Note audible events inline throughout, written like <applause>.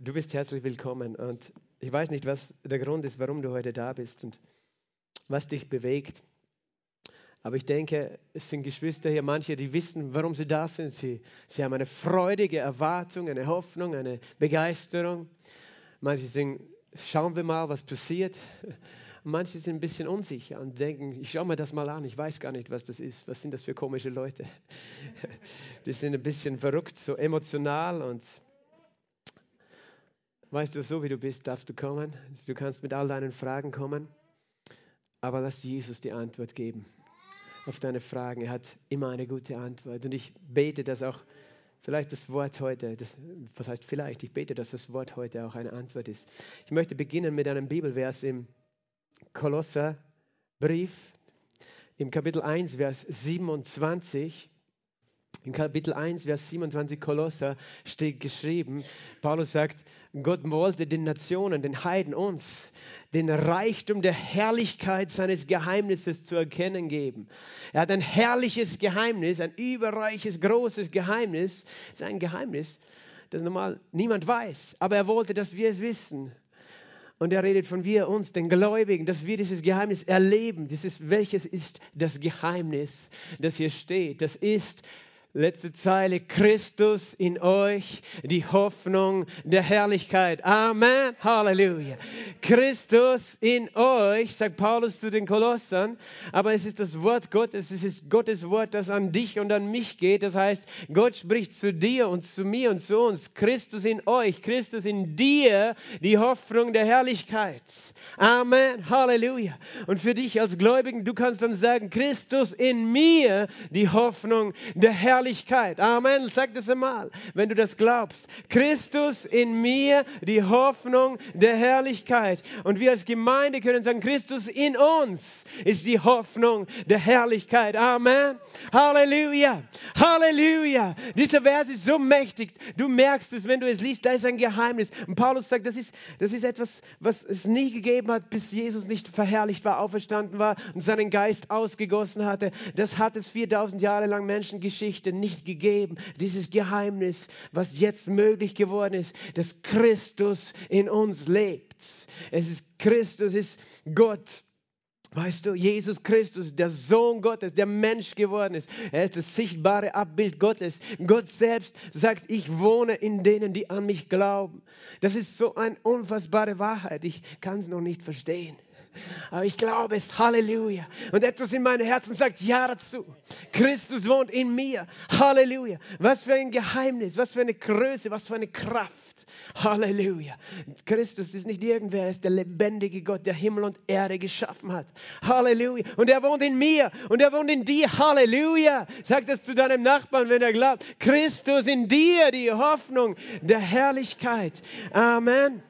du bist herzlich willkommen. Und ich weiß nicht, was der Grund ist, warum du heute da bist und was dich bewegt. Aber ich denke, es sind Geschwister hier, manche, die wissen, warum sie da sind. Sie, sie haben eine freudige Erwartung, eine Hoffnung, eine Begeisterung. Manche sagen, schauen wir mal, was passiert. Manche sind ein bisschen unsicher und denken, ich schaue mir das mal an, ich weiß gar nicht, was das ist. Was sind das für komische Leute? Die sind ein bisschen verrückt, so emotional und weißt du, so wie du bist, darfst du kommen. Du kannst mit all deinen Fragen kommen, aber lass Jesus die Antwort geben auf deine Fragen. Er hat immer eine gute Antwort und ich bete, dass auch vielleicht das Wort heute, das, was heißt vielleicht, ich bete, dass das Wort heute auch eine Antwort ist. Ich möchte beginnen mit einem Bibelvers im Kolosserbrief im Kapitel 1, Vers 27. In Kapitel 1, Vers 27 Kolosser steht geschrieben, Paulus sagt, Gott wollte den Nationen, den Heiden, uns, den Reichtum der Herrlichkeit seines Geheimnisses zu erkennen geben. Er hat ein herrliches Geheimnis, ein überreiches, großes Geheimnis. Das ist ein Geheimnis, das normal niemand weiß, aber er wollte, dass wir es wissen. Und er redet von wir, uns, den Gläubigen, dass wir dieses Geheimnis erleben. Dieses, welches ist das Geheimnis, das hier steht? Das ist Letzte Zeile, Christus in euch, die Hoffnung der Herrlichkeit. Amen, Halleluja. Christus in euch, sagt Paulus zu den Kolossern, aber es ist das Wort Gottes, es ist Gottes Wort, das an dich und an mich geht. Das heißt, Gott spricht zu dir und zu mir und zu uns. Christus in euch, Christus in dir, die Hoffnung der Herrlichkeit. Amen, Halleluja. Und für dich als Gläubigen, du kannst dann sagen, Christus in mir, die Hoffnung der Herrlichkeit. Herrlichkeit. Amen. Sag das einmal, wenn du das glaubst. Christus in mir, die Hoffnung der Herrlichkeit. Und wir als Gemeinde können sagen, Christus in uns ist die Hoffnung der Herrlichkeit. Amen. Halleluja. Halleluja. Dieser Vers ist so mächtig. Du merkst es, wenn du es liest, da ist ein Geheimnis. Und Paulus sagt, das ist, das ist etwas, was es nie gegeben hat, bis Jesus nicht verherrlicht war, auferstanden war und seinen Geist ausgegossen hatte. Das hat es 4000 Jahre lang Menschengeschichte nicht gegeben. Dieses Geheimnis, was jetzt möglich geworden ist, dass Christus in uns lebt. Es ist Christus, es ist Gott. Weißt du, Jesus Christus, der Sohn Gottes, der Mensch geworden ist. Er ist das sichtbare Abbild Gottes. Gott selbst sagt, ich wohne in denen, die an mich glauben. Das ist so eine unfassbare Wahrheit. Ich kann es noch nicht verstehen. Aber ich glaube es, Halleluja. Und etwas in meinem Herzen sagt Ja dazu. Christus wohnt in mir. Halleluja. Was für ein Geheimnis, was für eine Größe, was für eine Kraft. Halleluja. Christus ist nicht irgendwer, er ist der lebendige Gott, der Himmel und Erde geschaffen hat. Halleluja. Und er wohnt in mir und er wohnt in dir. Halleluja. Sag das zu deinem Nachbarn, wenn er glaubt. Christus in dir, die Hoffnung der Herrlichkeit. Amen.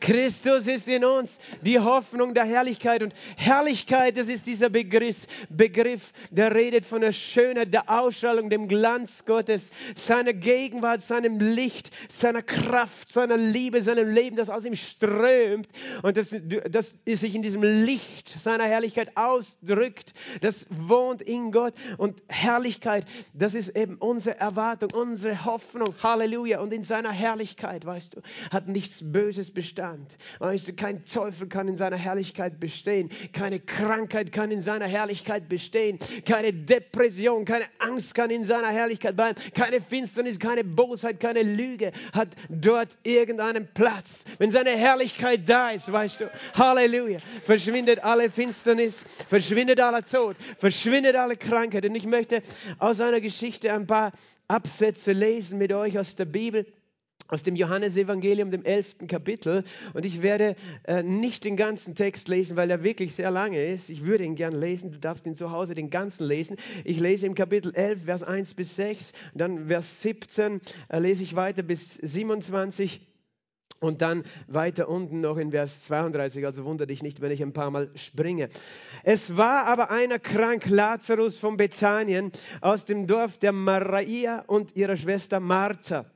Christus ist in uns die Hoffnung der Herrlichkeit. Und Herrlichkeit, das ist dieser Begriff, Begriff, der redet von der Schönheit, der Ausstrahlung, dem Glanz Gottes, seiner Gegenwart, seinem Licht, seiner Kraft, seiner Liebe, seinem Leben, das aus ihm strömt und das, das sich in diesem Licht seiner Herrlichkeit ausdrückt. Das wohnt in Gott. Und Herrlichkeit, das ist eben unsere Erwartung, unsere Hoffnung. Halleluja. Und in seiner Herrlichkeit, weißt du, hat nichts Böses bestanden. Zustand. Weißt du, kein Teufel kann in seiner Herrlichkeit bestehen. Keine Krankheit kann in seiner Herrlichkeit bestehen. Keine Depression, keine Angst kann in seiner Herrlichkeit bleiben. Keine Finsternis, keine Bosheit, keine Lüge hat dort irgendeinen Platz. Wenn seine Herrlichkeit da ist, weißt du, Halleluja, verschwindet alle Finsternis, verschwindet aller Tod, verschwindet alle Krankheit. Und ich möchte aus einer Geschichte ein paar Absätze lesen mit euch aus der Bibel aus dem Johannesevangelium, dem elften Kapitel. Und ich werde äh, nicht den ganzen Text lesen, weil er wirklich sehr lange ist. Ich würde ihn gern lesen. Du darfst ihn zu Hause den ganzen lesen. Ich lese im Kapitel 11, Vers 1 bis 6. Dann Vers 17 äh, lese ich weiter bis 27. Und dann weiter unten noch in Vers 32, also wundere dich nicht, wenn ich ein paar Mal springe. Es war aber einer krank, Lazarus von Bethanien, aus dem Dorf der Maria und ihrer Schwester Martha.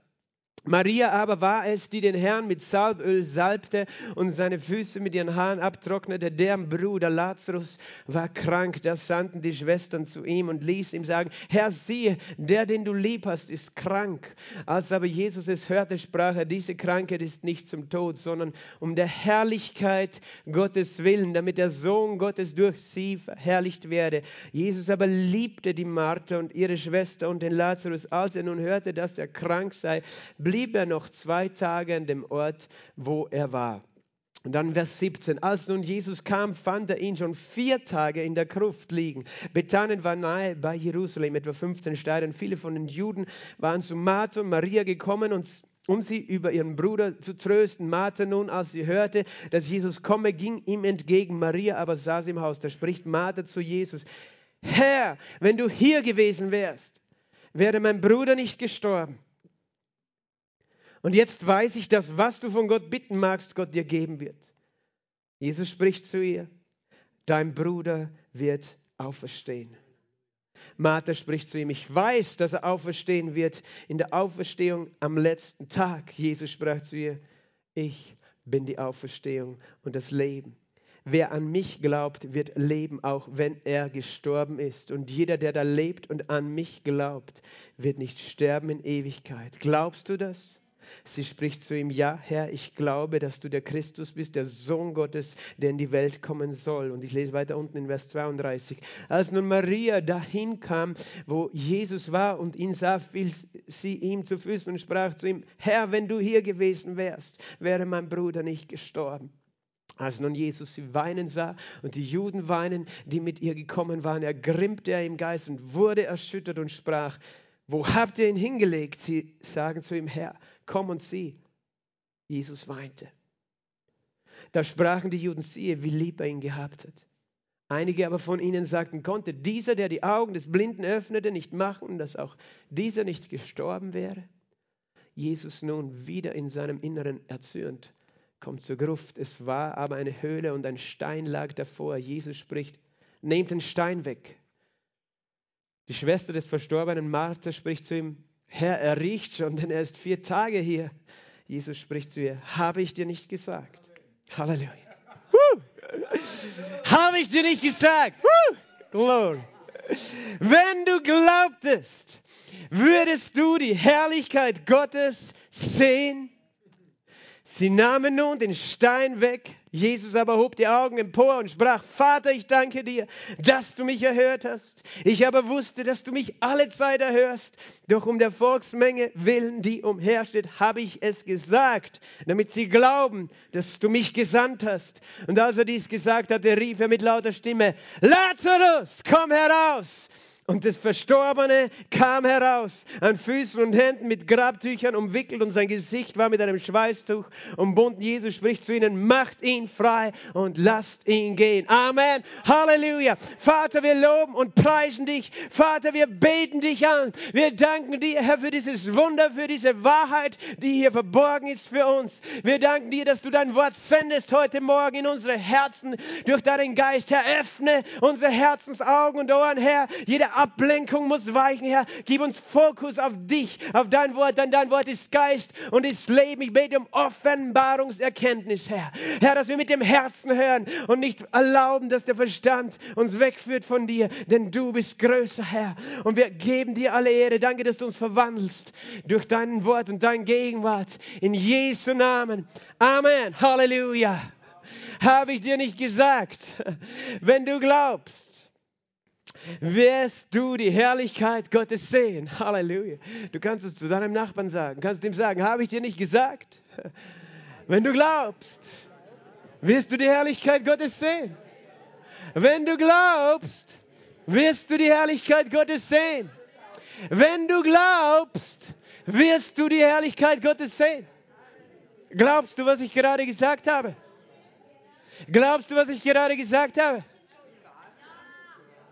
Maria aber war es, die den Herrn mit Salböl salbte und seine Füße mit ihren Haaren abtrocknete. Deren Bruder Lazarus war krank. Da sandten die Schwestern zu ihm und ließ ihm sagen, Herr, siehe, der, den du lieb hast, ist krank. Als aber Jesus es hörte, sprach er, diese Krankheit ist nicht zum Tod, sondern um der Herrlichkeit Gottes willen, damit der Sohn Gottes durch sie verherrlicht werde. Jesus aber liebte die Martha und ihre Schwester und den Lazarus. Als er nun hörte, dass er krank sei, blieb er noch zwei Tage an dem Ort, wo er war. Und dann Vers 17. Als nun Jesus kam, fand er ihn schon vier Tage in der Gruft liegen. Bethanien war nahe bei Jerusalem, etwa 15 Steine. Viele von den Juden waren zu Martha und Maria gekommen und um sie über ihren Bruder zu trösten. Martha nun, als sie hörte, dass Jesus komme, ging ihm entgegen. Maria aber saß im Haus. Da spricht Martha zu Jesus, Herr, wenn du hier gewesen wärst, wäre mein Bruder nicht gestorben. Und jetzt weiß ich, dass was du von Gott bitten magst, Gott dir geben wird. Jesus spricht zu ihr, dein Bruder wird auferstehen. Martha spricht zu ihm, ich weiß, dass er auferstehen wird in der Auferstehung am letzten Tag. Jesus sprach zu ihr, ich bin die Auferstehung und das Leben. Wer an mich glaubt, wird leben, auch wenn er gestorben ist. Und jeder, der da lebt und an mich glaubt, wird nicht sterben in Ewigkeit. Glaubst du das? Sie spricht zu ihm, ja Herr, ich glaube, dass du der Christus bist, der Sohn Gottes, der in die Welt kommen soll. Und ich lese weiter unten in Vers 32. Als nun Maria dahin kam, wo Jesus war und ihn sah, fiel sie ihm zu Füßen und sprach zu ihm, Herr, wenn du hier gewesen wärst, wäre mein Bruder nicht gestorben. Als nun Jesus sie weinen sah und die Juden weinen, die mit ihr gekommen waren, ergrimmte er im Geist und wurde erschüttert und sprach, wo habt ihr ihn hingelegt? Sie sagen zu ihm, Herr, komm und sieh. Jesus weinte. Da sprachen die Juden, siehe, wie lieb er ihn gehabt hat. Einige aber von ihnen sagten, konnte dieser, der die Augen des Blinden öffnete, nicht machen, dass auch dieser nicht gestorben wäre? Jesus nun wieder in seinem Inneren erzürnt, kommt zur Gruft. Es war aber eine Höhle und ein Stein lag davor. Jesus spricht, nehmt den Stein weg. Die Schwester des Verstorbenen Martha spricht zu ihm, Herr, er riecht schon, denn er ist vier Tage hier. Jesus spricht zu ihr, habe ich dir nicht gesagt? Halleluja. Habe ich dir nicht gesagt? Glory. Wenn du glaubtest, würdest du die Herrlichkeit Gottes sehen Sie nahmen nun den Stein weg. Jesus aber hob die Augen empor und sprach, Vater, ich danke dir, dass du mich erhört hast. Ich aber wusste, dass du mich alle Zeit erhörst. Doch um der Volksmenge willen, die umhersteht, habe ich es gesagt, damit sie glauben, dass du mich gesandt hast. Und als er dies gesagt hatte, rief er mit lauter Stimme, Lazarus, komm heraus. Und das Verstorbene kam heraus, an Füßen und Händen mit Grabtüchern umwickelt und sein Gesicht war mit einem Schweißtuch umbunden. Jesus spricht zu ihnen, macht ihn frei und lasst ihn gehen. Amen. Halleluja. Vater, wir loben und preisen dich. Vater, wir beten dich an. Wir danken dir, Herr, für dieses Wunder, für diese Wahrheit, die hier verborgen ist für uns. Wir danken dir, dass du dein Wort sendest heute Morgen in unsere Herzen durch deinen Geist. Herr, öffne unsere Herzensaugen und Ohren, Herr. Jede Ablenkung muss weichen, Herr. Gib uns Fokus auf dich, auf dein Wort, denn dein Wort ist Geist und ist Leben. Ich bete um Offenbarungserkenntnis, Herr. Herr, dass wir mit dem Herzen hören und nicht erlauben, dass der Verstand uns wegführt von dir, denn du bist größer, Herr. Und wir geben dir alle Ehre. Danke, dass du uns verwandelst durch dein Wort und dein Gegenwart. In Jesu Namen. Amen. Halleluja. Habe ich dir nicht gesagt, wenn du glaubst, wirst du die Herrlichkeit Gottes sehen. Halleluja. Du kannst es zu deinem Nachbarn sagen. Kannst ihm sagen, habe ich dir nicht gesagt? Wenn du glaubst, wirst du die Herrlichkeit Gottes sehen. Wenn du glaubst, wirst du die Herrlichkeit Gottes sehen. Wenn du glaubst, wirst du die Herrlichkeit Gottes sehen. Glaubst du, was ich gerade gesagt habe? Glaubst du, was ich gerade gesagt habe?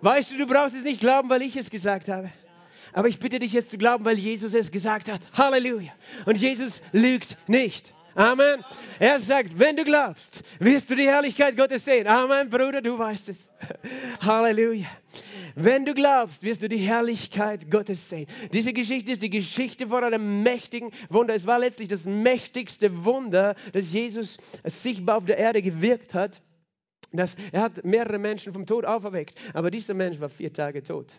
Weißt du, du brauchst es nicht glauben, weil ich es gesagt habe. Aber ich bitte dich jetzt zu glauben, weil Jesus es gesagt hat. Halleluja. Und Jesus lügt nicht. Amen. Er sagt, wenn du glaubst, wirst du die Herrlichkeit Gottes sehen. Amen, Bruder, du weißt es. <laughs> Halleluja. Wenn du glaubst, wirst du die Herrlichkeit Gottes sehen. Diese Geschichte ist die Geschichte von einem mächtigen Wunder. Es war letztlich das mächtigste Wunder, das Jesus sichtbar auf der Erde gewirkt hat. Das, er hat mehrere Menschen vom Tod auferweckt, aber dieser Mensch war vier Tage tot.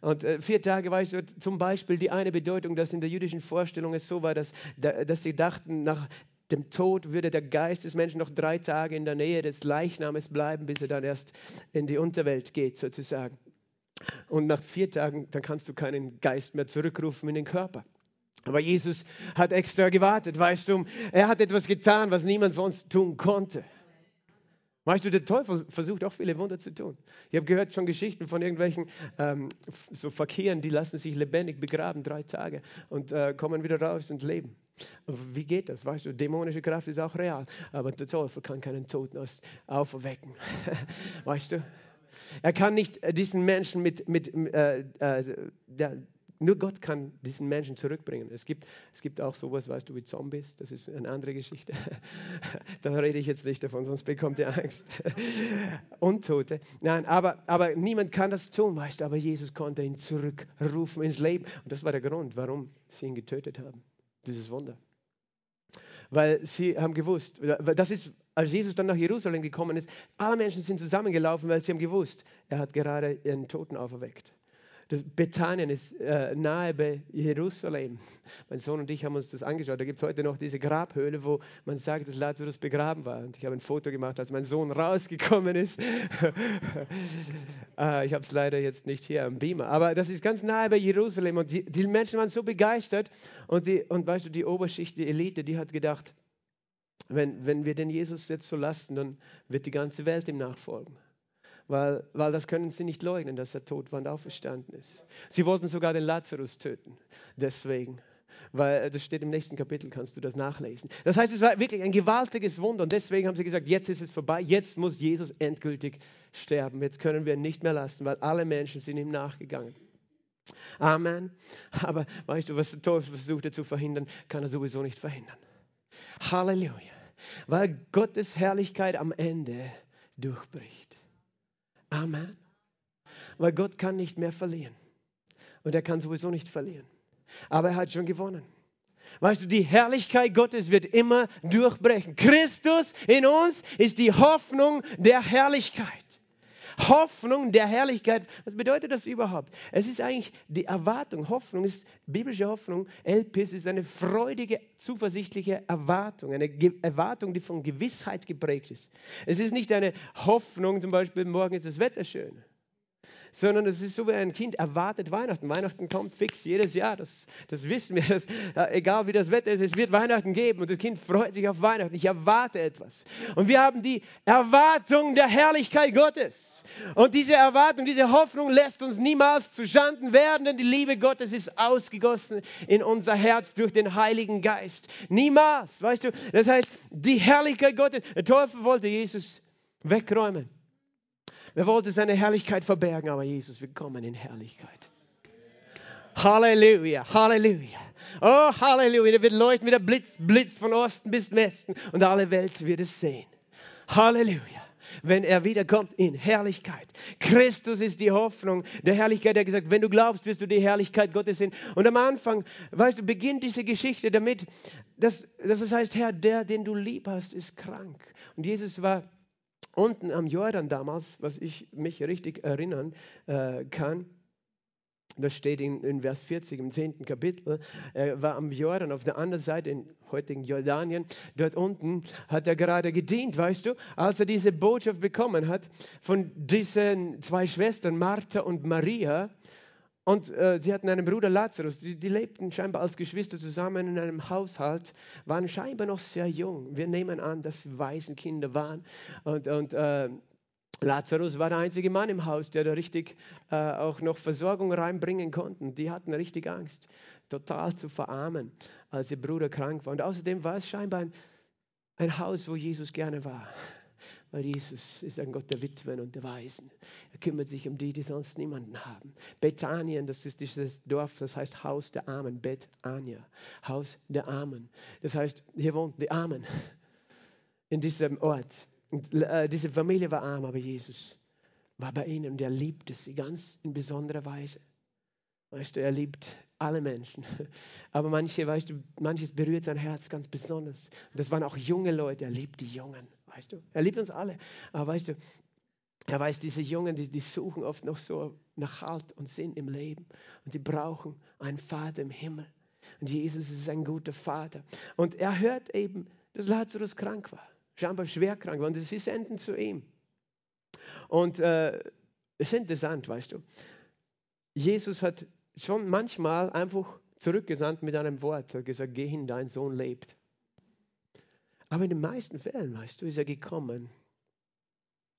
Und äh, vier Tage war so zum Beispiel die eine Bedeutung, dass in der jüdischen Vorstellung es so war, dass, dass sie dachten, nach dem Tod würde der Geist des Menschen noch drei Tage in der Nähe des Leichnames bleiben, bis er dann erst in die Unterwelt geht, sozusagen. Und nach vier Tagen, dann kannst du keinen Geist mehr zurückrufen in den Körper. Aber Jesus hat extra gewartet, weißt du, er hat etwas getan, was niemand sonst tun konnte. Weißt du, der Teufel versucht auch viele Wunder zu tun. Ich habe gehört schon Geschichten von irgendwelchen ähm, so Verkehren, die lassen sich lebendig begraben, drei Tage, und äh, kommen wieder raus und leben. Wie geht das? Weißt du, dämonische Kraft ist auch real, aber der Teufel kann keinen Toten auferwecken. <laughs> weißt du? Er kann nicht diesen Menschen mit, mit äh, äh, der, nur Gott kann diesen Menschen zurückbringen. Es gibt, es gibt auch sowas, weißt du, wie Zombies. Das ist eine andere Geschichte. <laughs> da rede ich jetzt nicht davon, sonst bekommt ihr Angst. <laughs> Untote. Nein, aber, aber niemand kann das tun, weißt du. Aber Jesus konnte ihn zurückrufen ins Leben. Und das war der Grund, warum sie ihn getötet haben. Dieses Wunder. Weil sie haben gewusst, das ist, als Jesus dann nach Jerusalem gekommen ist, alle Menschen sind zusammengelaufen, weil sie haben gewusst, er hat gerade ihren Toten auferweckt. Bethanien ist äh, nahe bei Jerusalem. Mein Sohn und ich haben uns das angeschaut. Da gibt es heute noch diese Grabhöhle, wo man sagt, dass Lazarus begraben war. Und ich habe ein Foto gemacht, als mein Sohn rausgekommen ist. äh, <laughs> ich habe es leider jetzt nicht hier am Beamer. Aber das ist ganz nahe bei Jerusalem. Und die, die Menschen waren so begeistert. Und, die, und weißt du, die Oberschicht, die Elite, die hat gedacht, wenn, wenn wir den Jesus jetzt so lassen, dann wird die ganze Welt ihm nachfolgen weil, weil das können sie nicht leugnen, dass er tot war und auferstanden ist. Sie wollten sogar den Lazarus töten, deswegen. Weil das steht im nächsten Kapitel, kannst du das nachlesen. Das heißt, es war wirklich ein gewaltiges Wunder und deswegen haben sie gesagt, jetzt ist es vorbei, jetzt muss Jesus endgültig sterben. Jetzt können wir ihn nicht mehr lassen, weil alle Menschen sind ihm nachgegangen. Amen. Aber weißt du, was der Teufel versucht er zu verhindern, kann er sowieso nicht verhindern. Halleluja. Weil Gottes Herrlichkeit am Ende durchbricht. Amen. Weil Gott kann nicht mehr verlieren. Und er kann sowieso nicht verlieren. Aber er hat schon gewonnen. Weißt du, die Herrlichkeit Gottes wird immer durchbrechen. Christus in uns ist die Hoffnung der Herrlichkeit. Hoffnung der Herrlichkeit. Was bedeutet das überhaupt? Es ist eigentlich die Erwartung. Hoffnung ist biblische Hoffnung. Elpis ist eine freudige, zuversichtliche Erwartung. Eine Ge Erwartung, die von Gewissheit geprägt ist. Es ist nicht eine Hoffnung, zum Beispiel, morgen ist das Wetter schön sondern es ist so wie ein Kind erwartet Weihnachten. Weihnachten kommt fix jedes Jahr, das, das wissen wir. Das, egal wie das Wetter ist, es wird Weihnachten geben und das Kind freut sich auf Weihnachten. Ich erwarte etwas. Und wir haben die Erwartung der Herrlichkeit Gottes. Und diese Erwartung, diese Hoffnung lässt uns niemals zuschanden werden, denn die Liebe Gottes ist ausgegossen in unser Herz durch den Heiligen Geist. Niemals, weißt du. Das heißt, die Herrlichkeit Gottes, der Teufel wollte Jesus wegräumen. Er wollte seine Herrlichkeit verbergen, aber Jesus, wir kommen in Herrlichkeit. Halleluja, Halleluja. Oh, Halleluja. Er wird leuchten wie der Blitz, blitzt von Osten bis Westen und alle Welt wird es sehen. Halleluja. Wenn er wiederkommt in Herrlichkeit. Christus ist die Hoffnung der Herrlichkeit. Er hat gesagt, wenn du glaubst, wirst du die Herrlichkeit Gottes sehen. Und am Anfang, weißt du, beginnt diese Geschichte damit, dass, dass es heißt, Herr, der, den du lieb hast, ist krank. Und Jesus war unten am Jordan damals, was ich mich richtig erinnern äh, kann, das steht in, in, Vers 40 im 10. Kapitel, er war am Jordan auf der anderen Seite, in heutigen Jordanien, dort unten hat er gerade gedient, weißt du, als er diese Botschaft bekommen hat von diesen zwei Schwestern, Martha und Maria, und äh, sie hatten einen Bruder Lazarus, die, die, lebten scheinbar als Geschwister zusammen in einem Haushalt, waren scheinbar noch sehr jung. Wir nehmen an, dass sie Waisenkinder waren. Und, und äh, Lazarus war der einzige Mann im Haus, der da richtig äh, auch noch Versorgung reinbringen konnte. Die hatten richtig Angst, total zu verarmen, als ihr Bruder krank war. Und außerdem war es scheinbar ein, ein Haus, wo Jesus gerne war. Weil Jesus ist ein Gott der Witwen und der Waisen. Er kümmert sich um die, die sonst niemanden haben. Bethanien, das ist dieses Dorf, das heißt Haus der Armen. Betania, Haus der Armen. Das heißt, hier wohnten die Armen in diesem Ort. Und, äh, diese Familie war arm, aber Jesus war bei ihnen und er liebte sie ganz in besonderer Weise. Weißt du, er liebt alle Menschen. <laughs> Aber manche, weißt du, manches berührt sein Herz ganz besonders. Das waren auch junge Leute. Er liebt die Jungen, weißt du. Er liebt uns alle. Aber weißt du, er weiß, diese Jungen, die, die suchen oft noch so nach Halt und Sinn im Leben. Und sie brauchen einen Vater im Himmel. Und Jesus ist ein guter Vater. Und er hört eben, dass Lazarus krank war. Scheinbar schwer krank war. Und sie senden zu ihm. Und äh, es ist interessant, weißt du. Jesus hat schon manchmal einfach zurückgesandt mit einem Wort. Er hat gesagt, geh hin, dein Sohn lebt. Aber in den meisten Fällen, weißt du, ist er gekommen.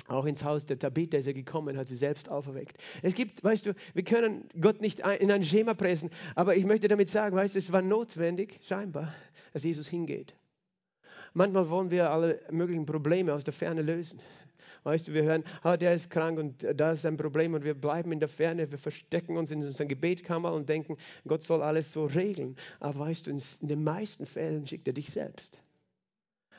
Auch ins Haus der Tabitha ist er gekommen, hat sie selbst auferweckt. Es gibt, weißt du, wir können Gott nicht in ein Schema pressen, aber ich möchte damit sagen, weißt du, es war notwendig, scheinbar, dass Jesus hingeht. Manchmal wollen wir alle möglichen Probleme aus der Ferne lösen. Weißt du, wir hören, ah, der ist krank und da ist ein Problem und wir bleiben in der Ferne, wir verstecken uns in unserer Gebetkammer und denken, Gott soll alles so regeln. Aber weißt du, in den meisten Fällen schickt er dich selbst.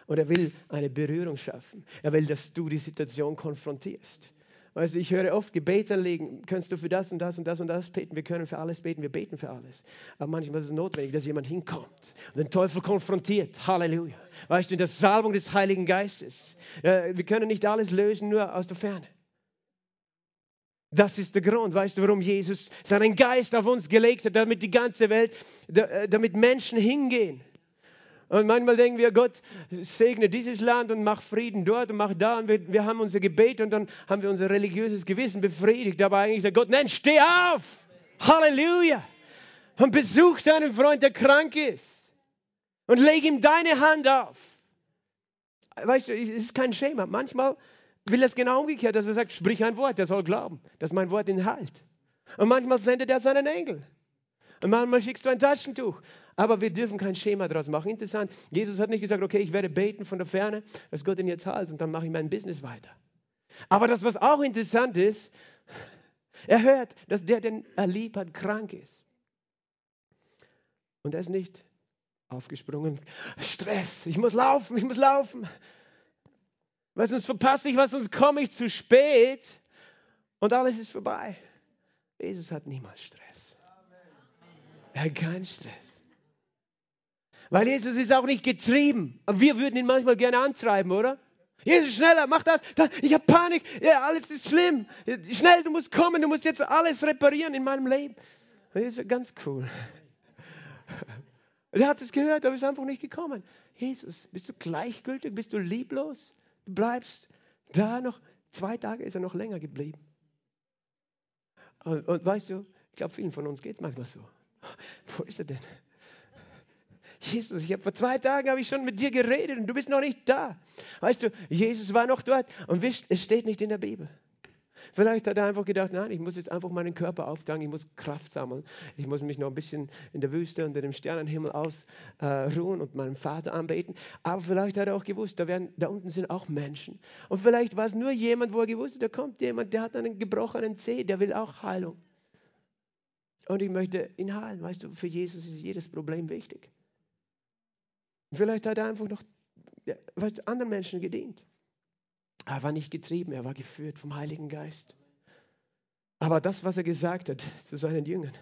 Und er will eine Berührung schaffen. Er will, dass du die Situation konfrontierst. Weißt du, ich höre oft Gebetsanliegen, kannst du für das und das und das und das beten, wir können für alles beten, wir beten für alles. Aber manchmal ist es notwendig, dass jemand hinkommt und den Teufel konfrontiert. Halleluja. Weißt du, in der Salbung des Heiligen Geistes. Wir können nicht alles lösen, nur aus der Ferne. Das ist der Grund, weißt du, warum Jesus seinen Geist auf uns gelegt hat, damit die ganze Welt, äh, damit Menschen hingehen und manchmal denken wir, Gott segne dieses Land und mach Frieden dort und mach da. Und wir, wir haben unser Gebet und dann haben wir unser religiöses Gewissen befriedigt. Aber eigentlich sagt Gott, nein, steh auf! Halleluja! Und besuch deinen Freund, der krank ist. Und leg ihm deine Hand auf. Weißt du, es ist kein Schema. Manchmal will es genau umgekehrt, dass er sagt, sprich ein Wort, der soll glauben, dass mein Wort ihn halt. Und manchmal sendet er seinen Engel. Und manchmal schickst du ein Taschentuch. Aber wir dürfen kein Schema daraus machen. Interessant, Jesus hat nicht gesagt, okay, ich werde beten von der Ferne, dass Gott ihn jetzt halt und dann mache ich mein Business weiter. Aber das, was auch interessant ist, er hört, dass der, den er lieb hat, krank ist. Und er ist nicht aufgesprungen. Stress, ich muss laufen, ich muss laufen. Weil sonst verpasse ich was, sonst komme ich zu spät und alles ist vorbei. Jesus hat niemals Stress. Er hat keinen Stress. Weil Jesus ist auch nicht getrieben. Wir würden ihn manchmal gerne antreiben, oder? Jesus, schneller, mach das. das ich habe Panik. Ja, alles ist schlimm. Schnell, du musst kommen. Du musst jetzt alles reparieren in meinem Leben. Jesus ist ganz cool. <laughs> Er hat es gehört, aber ist einfach nicht gekommen. Jesus, bist du gleichgültig? Bist du lieblos? Du bleibst da noch. Zwei Tage ist er noch länger geblieben. Und, und weißt du, ich glaube, vielen von uns geht es manchmal so. Wo ist er denn? Jesus, ich habe vor zwei Tagen habe ich schon mit dir geredet und du bist noch nicht da. Weißt du, Jesus war noch dort und es steht nicht in der Bibel. Vielleicht hat er einfach gedacht, nein, ich muss jetzt einfach meinen Körper auftanken, ich muss Kraft sammeln. Ich muss mich noch ein bisschen in der Wüste unter dem Sternenhimmel ausruhen äh, und meinen Vater anbeten. Aber vielleicht hat er auch gewusst, da, werden, da unten sind auch Menschen. Und vielleicht war es nur jemand, wo er gewusst hat, da kommt jemand, der hat einen gebrochenen Zeh, der will auch Heilung. Und ich möchte ihn heilen. Weißt du, für Jesus ist jedes Problem wichtig. Vielleicht hat er einfach noch du, anderen Menschen gedient. Er war nicht getrieben, er war geführt vom Heiligen Geist. Aber das, was er gesagt hat zu seinen Jüngern,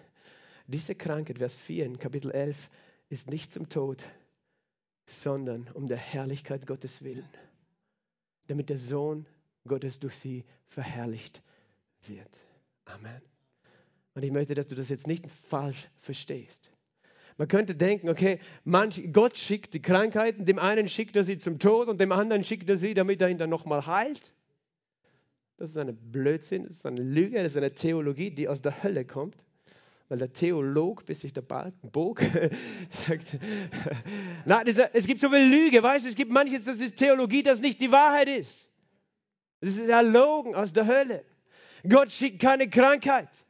diese Krankheit, Vers 4 in Kapitel 11, ist nicht zum Tod, sondern um der Herrlichkeit Gottes willen, damit der Sohn Gottes durch sie verherrlicht wird. Amen. Und ich möchte, dass du das jetzt nicht falsch verstehst. Man könnte denken, okay, manch, Gott schickt die Krankheiten, dem einen schickt er sie zum Tod und dem anderen schickt er sie, damit er ihn dann nochmal heilt. Das ist eine Blödsinn, das ist eine Lüge, das ist eine Theologie, die aus der Hölle kommt. Weil der Theolog, bis sich der Balken bog, <laughs> sagt, <laughs> nein, es gibt so viel Lüge, weißt du, es gibt manches, das ist Theologie, das nicht die Wahrheit ist. Das ist erlogen aus der Hölle. Gott schickt keine Krankheit.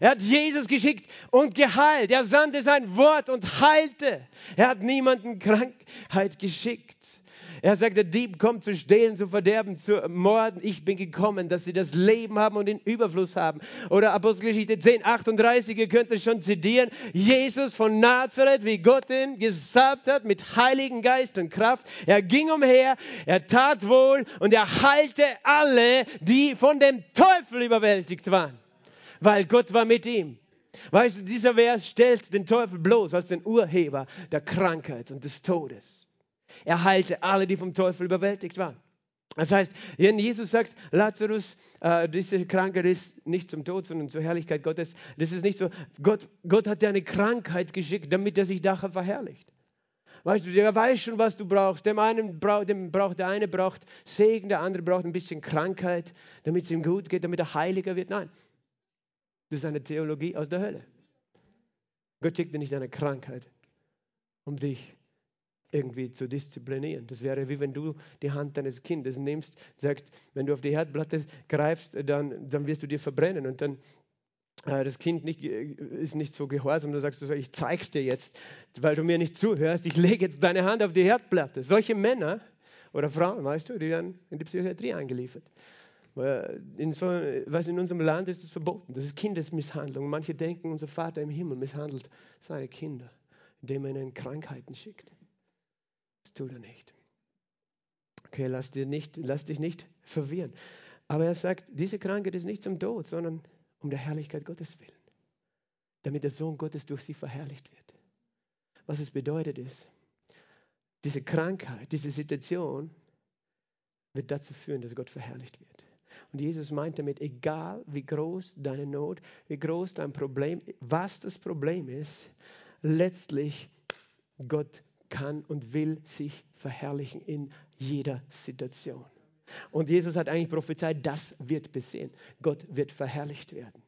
Er hat Jesus geschickt und geheilt. Er sandte sein Wort und heilte. Er hat niemanden Krankheit geschickt. Er sagt, der Dieb kommt zu stehlen, zu verderben, zu morden. Ich bin gekommen, dass sie das Leben haben und den Überfluss haben. Oder Apostelgeschichte 10, 38, ihr könnt es schon zitieren. Jesus von Nazareth, wie Gott ihn gesalbt hat, mit Heiligen Geist und Kraft. Er ging umher, er tat wohl und er heilte alle, die von dem Teufel überwältigt waren. Weil Gott war mit ihm. Weißt du, dieser Vers stellt den Teufel bloß als den Urheber der Krankheit und des Todes. Er heilte alle, die vom Teufel überwältigt waren. Das heißt, wenn Jesus sagt, Lazarus, äh, diese Krankheit ist nicht zum Tod, sondern zur Herrlichkeit Gottes, das ist nicht so, Gott, Gott hat dir eine Krankheit geschickt, damit er sich nachher verherrlicht. Weißt du, der weiß schon, was du brauchst. Dem einen braucht, dem braucht, der eine braucht Segen, der andere braucht ein bisschen Krankheit, damit es ihm gut geht, damit er heiliger wird. Nein, das ist eine Theologie aus der Hölle. Gott schickt dir nicht eine Krankheit, um dich irgendwie zu disziplinieren. Das wäre wie wenn du die Hand deines Kindes nimmst, sagst, wenn du auf die Herdplatte greifst, dann, dann wirst du dir verbrennen und dann äh, das Kind nicht, äh, ist nicht so gehorsam, du sagst, ich zeig's dir jetzt, weil du mir nicht zuhörst, ich lege jetzt deine Hand auf die Herdplatte. Solche Männer oder Frauen, weißt du, die werden in die Psychiatrie eingeliefert. In, so, was in unserem Land ist es verboten. Das ist Kindesmisshandlung. Manche denken, unser Vater im Himmel misshandelt seine Kinder, indem er ihnen Krankheiten schickt. Das tut er nicht. Okay, lass, dir nicht, lass dich nicht verwirren. Aber er sagt, diese Krankheit ist nicht zum Tod, sondern um der Herrlichkeit Gottes willen. Damit der Sohn Gottes durch sie verherrlicht wird. Was es bedeutet ist, diese Krankheit, diese Situation wird dazu führen, dass Gott verherrlicht wird. Und Jesus meint damit, egal wie groß deine Not, wie groß dein Problem, was das Problem ist, letztlich Gott kann und will sich verherrlichen in jeder Situation. Und Jesus hat eigentlich prophezeit, das wird passieren. Gott wird verherrlicht werden,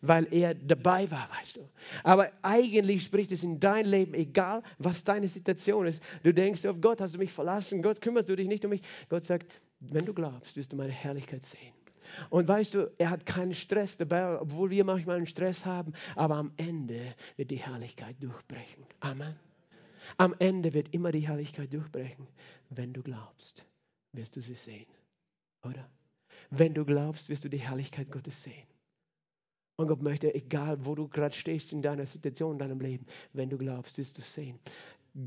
weil er dabei war, weißt du. Aber eigentlich spricht es in dein Leben, egal was deine Situation ist. Du denkst, auf Gott hast du mich verlassen, Gott kümmerst du dich nicht um mich. Gott sagt, wenn du glaubst, wirst du meine Herrlichkeit sehen. Und weißt du, er hat keinen Stress dabei, obwohl wir manchmal einen Stress haben, aber am Ende wird die Herrlichkeit durchbrechen. Amen. Am Ende wird immer die Herrlichkeit durchbrechen. Wenn du glaubst, wirst du sie sehen. Oder? Wenn du glaubst, wirst du die Herrlichkeit Gottes sehen. Und Gott möchte, egal wo du gerade stehst in deiner Situation, in deinem Leben, wenn du glaubst, wirst du sehen.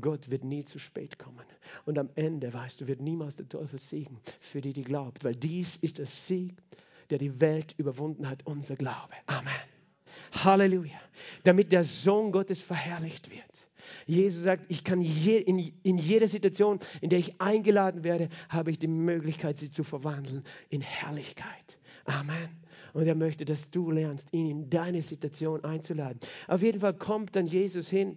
Gott wird nie zu spät kommen. Und am Ende, weißt du, wird niemals der Teufel siegen für die, die glaubt. Weil dies ist der Sieg, der die Welt überwunden hat, unser Glaube. Amen. Halleluja. Damit der Sohn Gottes verherrlicht wird. Jesus sagt, ich kann je, in, in jeder Situation, in der ich eingeladen werde, habe ich die Möglichkeit, sie zu verwandeln in Herrlichkeit. Amen. Und er möchte, dass du lernst, ihn in deine Situation einzuladen. Auf jeden Fall kommt dann Jesus hin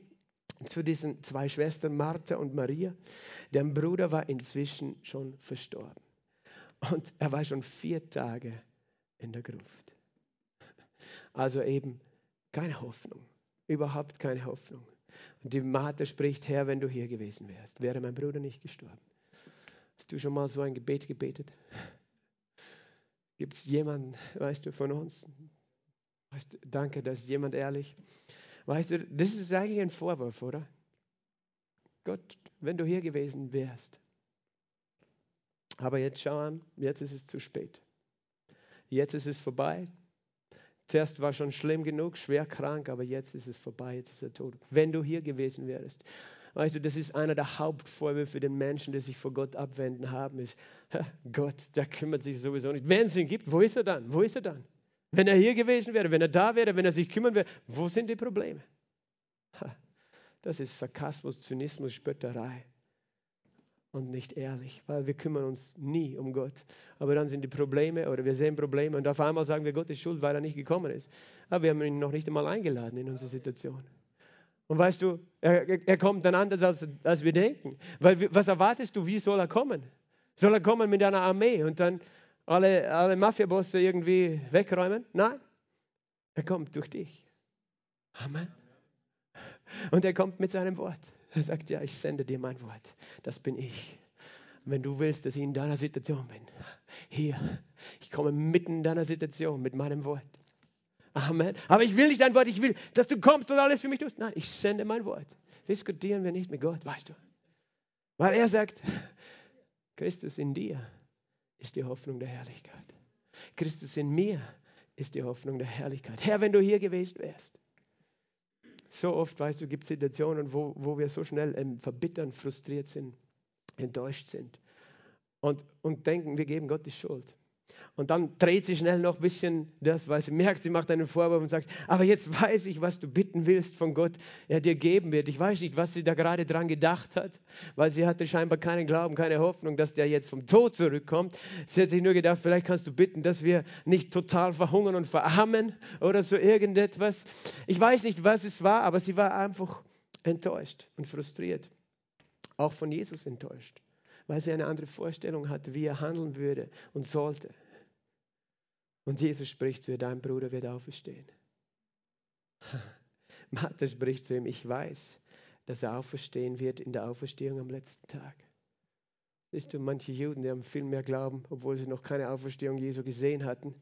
zu diesen zwei Schwestern, Martha und Maria. Deren Bruder war inzwischen schon verstorben. Und er war schon vier Tage in der Gruft. Also eben keine Hoffnung, überhaupt keine Hoffnung. Und die Martha spricht, Herr, wenn du hier gewesen wärst, wäre mein Bruder nicht gestorben. Hast du schon mal so ein Gebet gebetet? Gibt es jemanden, weißt du, von uns? Weißt du, danke, dass jemand ehrlich. Weißt du, das ist eigentlich ein Vorwurf, oder? Gott, wenn du hier gewesen wärst. Aber jetzt schau an, jetzt ist es zu spät. Jetzt ist es vorbei. Zuerst war schon schlimm genug, schwer krank, aber jetzt ist es vorbei, jetzt ist er tot. Wenn du hier gewesen wärst. Weißt du, das ist einer der Hauptvorwürfe den Menschen, die sich vor Gott abwenden haben, ist, <laughs> Gott, der kümmert sich sowieso nicht. Wenn es ihn gibt, wo ist er dann? Wo ist er dann? Wenn er hier gewesen wäre, wenn er da wäre, wenn er sich kümmern würde, wo sind die Probleme? Das ist Sarkasmus, Zynismus, Spötterei und nicht ehrlich, weil wir kümmern uns nie um Gott. Aber dann sind die Probleme oder wir sehen Probleme und auf einmal sagen wir, Gott ist schuld, weil er nicht gekommen ist. Aber wir haben ihn noch nicht einmal eingeladen in unsere Situation. Und weißt du, er, er kommt dann anders, als, als wir denken. Weil was erwartest du, wie soll er kommen? Soll er kommen mit einer Armee und dann alle, alle Mafiabosse irgendwie wegräumen? Nein, er kommt durch dich. Amen. Und er kommt mit seinem Wort. Er sagt, ja, ich sende dir mein Wort. Das bin ich. Wenn du willst, dass ich in deiner Situation bin, hier, ich komme mitten in deiner Situation mit meinem Wort. Amen. Aber ich will nicht dein Wort, ich will, dass du kommst und alles für mich tust. Nein, ich sende mein Wort. Diskutieren wir nicht mit Gott, weißt du. Weil er sagt, Christus in dir ist die Hoffnung der Herrlichkeit. Christus in mir ist die Hoffnung der Herrlichkeit. Herr, wenn du hier gewesen wärst. So oft, weißt du, gibt es Situationen, wo, wo wir so schnell ähm, verbittern, frustriert sind, enttäuscht sind und, und denken, wir geben Gott die Schuld. Und dann dreht sie schnell noch ein bisschen das, weil sie merkt, sie macht einen Vorwurf und sagt, aber jetzt weiß ich, was du bitten willst von Gott, er dir geben wird. Ich weiß nicht, was sie da gerade dran gedacht hat, weil sie hatte scheinbar keinen Glauben, keine Hoffnung, dass der jetzt vom Tod zurückkommt. Sie hat sich nur gedacht, vielleicht kannst du bitten, dass wir nicht total verhungern und verarmen oder so irgendetwas. Ich weiß nicht, was es war, aber sie war einfach enttäuscht und frustriert. Auch von Jesus enttäuscht, weil sie eine andere Vorstellung hatte, wie er handeln würde und sollte. Und Jesus spricht zu ihr, dein Bruder wird auferstehen. <laughs> Martha spricht zu ihm, ich weiß, dass er auferstehen wird in der Auferstehung am letzten Tag. Siehst du, manche Juden, die haben viel mehr Glauben, obwohl sie noch keine Auferstehung Jesu gesehen hatten,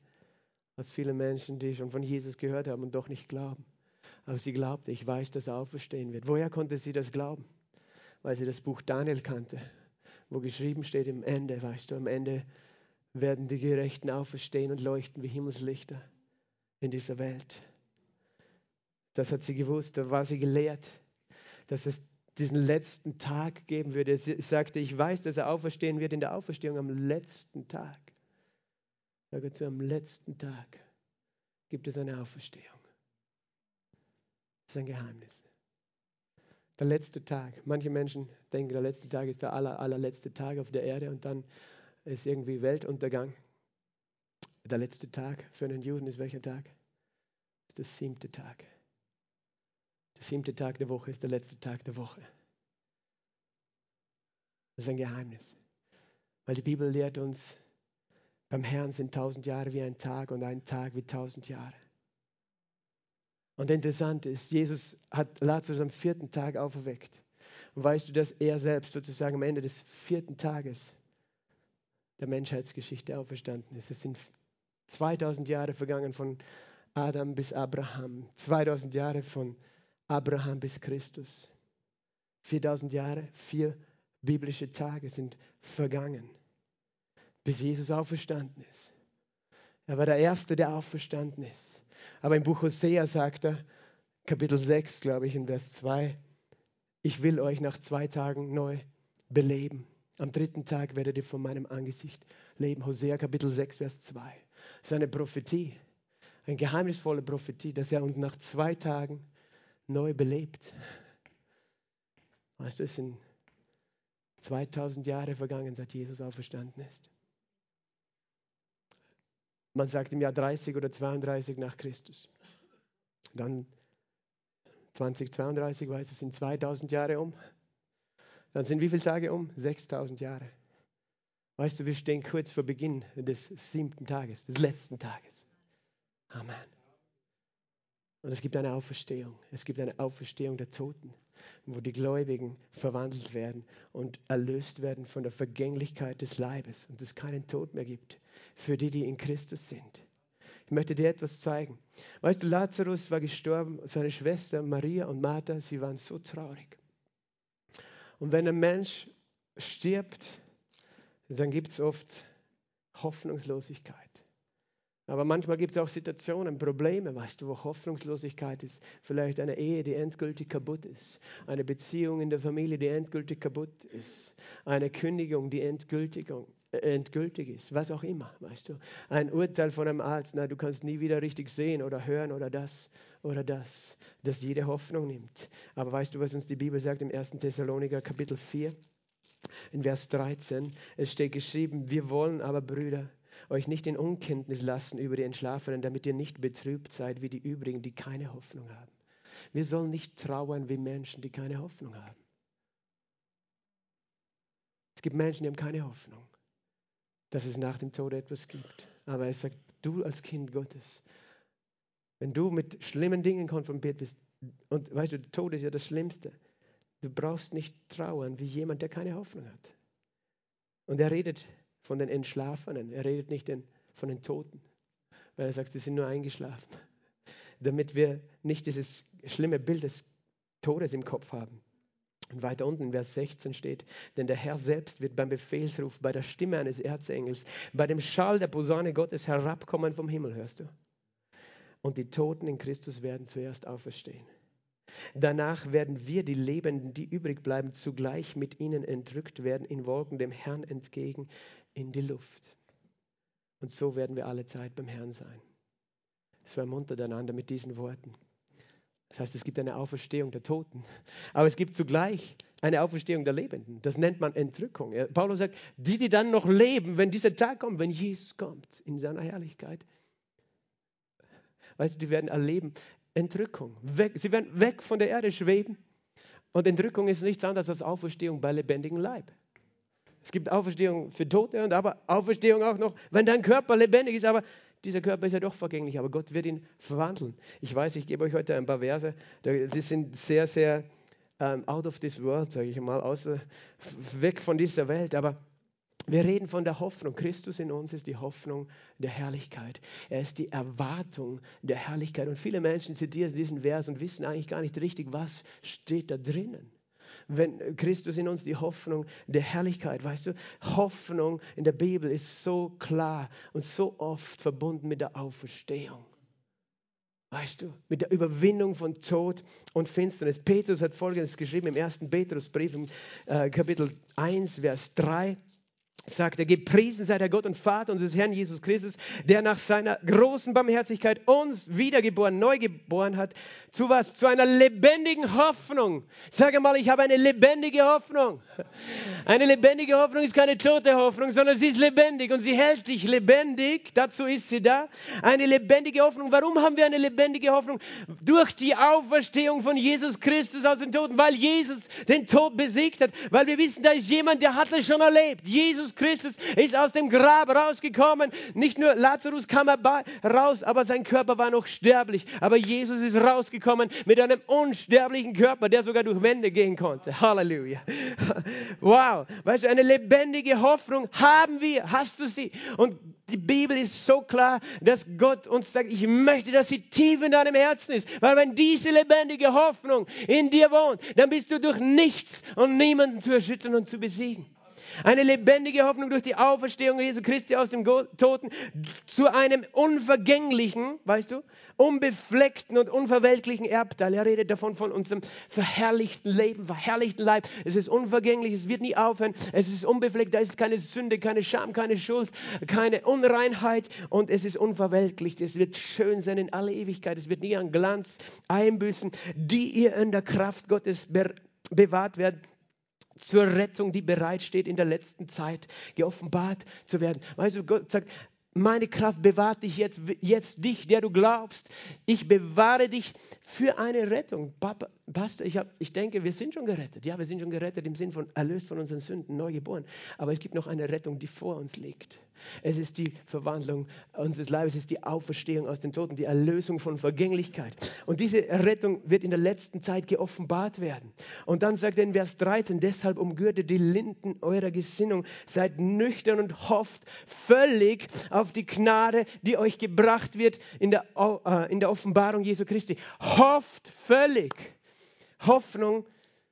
als viele Menschen, die schon von Jesus gehört haben und doch nicht glauben. Aber sie glaubte, ich weiß, dass er auferstehen wird. Woher konnte sie das glauben? Weil sie das Buch Daniel kannte, wo geschrieben steht im Ende, weißt du, am Ende werden die Gerechten auferstehen und leuchten wie Himmelslichter in dieser Welt. Das hat sie gewusst, da war sie gelehrt, dass es diesen letzten Tag geben würde. Sie sagte, ich weiß, dass er auferstehen wird in der Auferstehung am letzten Tag. Sage zu, am letzten Tag gibt es eine Auferstehung. Das ist ein Geheimnis. Der letzte Tag. Manche Menschen denken, der letzte Tag ist der aller, allerletzte Tag auf der Erde und dann ist irgendwie Weltuntergang. Der letzte Tag für einen Juden ist welcher Tag? Ist der siebte Tag. Der siebte Tag der Woche ist der letzte Tag der Woche. Das ist ein Geheimnis. Weil die Bibel lehrt uns, beim Herrn sind tausend Jahre wie ein Tag und ein Tag wie tausend Jahre. Und interessant ist, Jesus hat Lazarus am vierten Tag auferweckt. Und weißt du, dass er selbst sozusagen am Ende des vierten Tages der Menschheitsgeschichte auferstanden ist. Es sind 2000 Jahre vergangen von Adam bis Abraham, 2000 Jahre von Abraham bis Christus. 4000 Jahre, vier biblische Tage sind vergangen, bis Jesus auferstanden ist. Er war der Erste, der auferstanden ist. Aber im Buch Hosea sagt er, Kapitel 6, glaube ich, in Vers 2, ich will euch nach zwei Tagen neu beleben. Am dritten Tag werdet ihr von meinem Angesicht leben. Hosea Kapitel 6, Vers 2. Das ist eine Prophetie, eine geheimnisvolle Prophetie, dass er uns nach zwei Tagen neu belebt. Weißt du, es sind 2000 Jahre vergangen, seit Jesus auferstanden ist. Man sagt im Jahr 30 oder 32 nach Christus. Dann 2032, weiß es sind 2000 Jahre um. Dann sind wie viele Tage um? 6000 Jahre. Weißt du, wir stehen kurz vor Beginn des siebten Tages, des letzten Tages. Amen. Und es gibt eine Auferstehung. Es gibt eine Auferstehung der Toten, wo die Gläubigen verwandelt werden und erlöst werden von der Vergänglichkeit des Leibes und es keinen Tod mehr gibt für die, die in Christus sind. Ich möchte dir etwas zeigen. Weißt du, Lazarus war gestorben, seine Schwester Maria und Martha, sie waren so traurig. Und wenn ein Mensch stirbt, dann gibt es oft Hoffnungslosigkeit. Aber manchmal gibt es auch Situationen, Probleme, weißt du, wo Hoffnungslosigkeit ist. Vielleicht eine Ehe, die endgültig kaputt ist. Eine Beziehung in der Familie, die endgültig kaputt ist. Eine Kündigung, die endgültig, äh, endgültig ist. Was auch immer, weißt du. Ein Urteil von einem Arzt, na, du kannst nie wieder richtig sehen oder hören oder das oder das, das jede Hoffnung nimmt. Aber weißt du, was uns die Bibel sagt im 1. Thessaloniker Kapitel 4? In Vers 13, es steht geschrieben, wir wollen aber, Brüder, euch nicht in Unkenntnis lassen über die Entschlafenen, damit ihr nicht betrübt seid wie die übrigen, die keine Hoffnung haben. Wir sollen nicht trauern wie Menschen, die keine Hoffnung haben. Es gibt Menschen, die haben keine Hoffnung, dass es nach dem Tod etwas gibt. Aber er sagt, du als Kind Gottes, wenn du mit schlimmen Dingen konfrontiert bist, und weißt du, der Tod ist ja das Schlimmste, du brauchst nicht trauern wie jemand, der keine Hoffnung hat. Und er redet von den Entschlafenen, er redet nicht von den Toten, weil er sagt, sie sind nur eingeschlafen, <laughs> damit wir nicht dieses schlimme Bild des Todes im Kopf haben. Und weiter unten in Vers 16 steht, denn der Herr selbst wird beim Befehlsruf, bei der Stimme eines Erzengels, bei dem Schall der Posaune Gottes herabkommen vom Himmel, hörst du? Und die Toten in Christus werden zuerst auferstehen. Danach werden wir, die Lebenden, die übrig bleiben, zugleich mit ihnen entrückt werden in Wolken dem Herrn entgegen in die Luft. Und so werden wir alle Zeit beim Herrn sein. So ermuntert einander mit diesen Worten. Das heißt, es gibt eine Auferstehung der Toten, aber es gibt zugleich eine Auferstehung der Lebenden. Das nennt man Entrückung. Paulus sagt, die, die dann noch leben, wenn dieser Tag kommt, wenn Jesus kommt in seiner Herrlichkeit, weißt du, die werden erleben Entrückung. Weg, sie werden weg von der Erde schweben. Und Entrückung ist nichts anderes als Auferstehung bei lebendigem Leib. Es gibt Auferstehung für Tote aber Auferstehung auch noch, wenn dein Körper lebendig ist. Aber dieser Körper ist ja doch vergänglich, aber Gott wird ihn verwandeln. Ich weiß, ich gebe euch heute ein paar Verse, die sind sehr, sehr um, ähm, out of this world, sage ich mal, außer, weg von dieser Welt. Aber wir reden von der Hoffnung. Christus in uns ist die Hoffnung der Herrlichkeit. Er ist die Erwartung der Herrlichkeit. Und viele Menschen zitieren diesen Vers und wissen eigentlich gar nicht richtig, was steht da drinnen. Wenn Christus in uns die Hoffnung der Herrlichkeit, weißt du, Hoffnung in der Bibel ist so klar und so oft verbunden mit der Auferstehung. Weißt du, mit der Überwindung von Tod und Finsternis. Petrus hat Folgendes geschrieben im ersten Petrusbrief, im äh, Kapitel 1, Vers 3 sagt er, gepriesen sei der Gott und Vater unseres Herrn Jesus Christus, der nach seiner großen Barmherzigkeit uns wiedergeboren, neu geboren hat. Zu was? Zu einer lebendigen Hoffnung. Sage mal, ich habe eine lebendige Hoffnung. Eine lebendige Hoffnung ist keine tote Hoffnung, sondern sie ist lebendig und sie hält dich lebendig. Dazu ist sie da. Eine lebendige Hoffnung. Warum haben wir eine lebendige Hoffnung? Durch die Auferstehung von Jesus Christus aus den Toten, weil Jesus den Tod besiegt hat, weil wir wissen, da ist jemand, der hat es schon erlebt. Jesus Christus ist aus dem Grab rausgekommen. Nicht nur Lazarus kam raus, aber sein Körper war noch sterblich. Aber Jesus ist rausgekommen mit einem unsterblichen Körper, der sogar durch Wände gehen konnte. Halleluja. Wow. Weißt du, eine lebendige Hoffnung haben wir. Hast du sie? Und die Bibel ist so klar, dass Gott uns sagt, ich möchte, dass sie tief in deinem Herzen ist. Weil wenn diese lebendige Hoffnung in dir wohnt, dann bist du durch nichts und niemanden zu erschüttern und zu besiegen. Eine lebendige Hoffnung durch die Auferstehung Jesu Christi aus dem Toten zu einem unvergänglichen, weißt du, unbefleckten und unverwelklichen Erbteil. Er redet davon von unserem verherrlichten Leben, verherrlichten Leib. Es ist unvergänglich, es wird nie aufhören. Es ist unbefleckt, da ist keine Sünde, keine Scham, keine Schuld, keine Unreinheit und es ist unverwelklich. Es wird schön sein in alle Ewigkeit. Es wird nie an Glanz einbüßen, die ihr in der Kraft Gottes bewahrt werden zur Rettung, die bereitsteht in der letzten Zeit, geoffenbart zu werden. Weißt du, Gott sagt, meine Kraft bewahrt dich jetzt, jetzt dich, der du glaubst. Ich bewahre dich für eine Rettung. Papa, Pastor, ich, hab, ich denke, wir sind schon gerettet. Ja, wir sind schon gerettet im Sinn von erlöst von unseren Sünden, neu geboren. Aber es gibt noch eine Rettung, die vor uns liegt. Es ist die Verwandlung unseres Leibes, es ist die Auferstehung aus den Toten, die Erlösung von Vergänglichkeit. Und diese Rettung wird in der letzten Zeit geoffenbart werden. Und dann sagt er in Vers 13, deshalb umgürtet die Linden eurer Gesinnung, seid nüchtern und hofft völlig auf die Gnade, die euch gebracht wird in der, äh, in der Offenbarung Jesu Christi. Hofft völlig. Hoffnung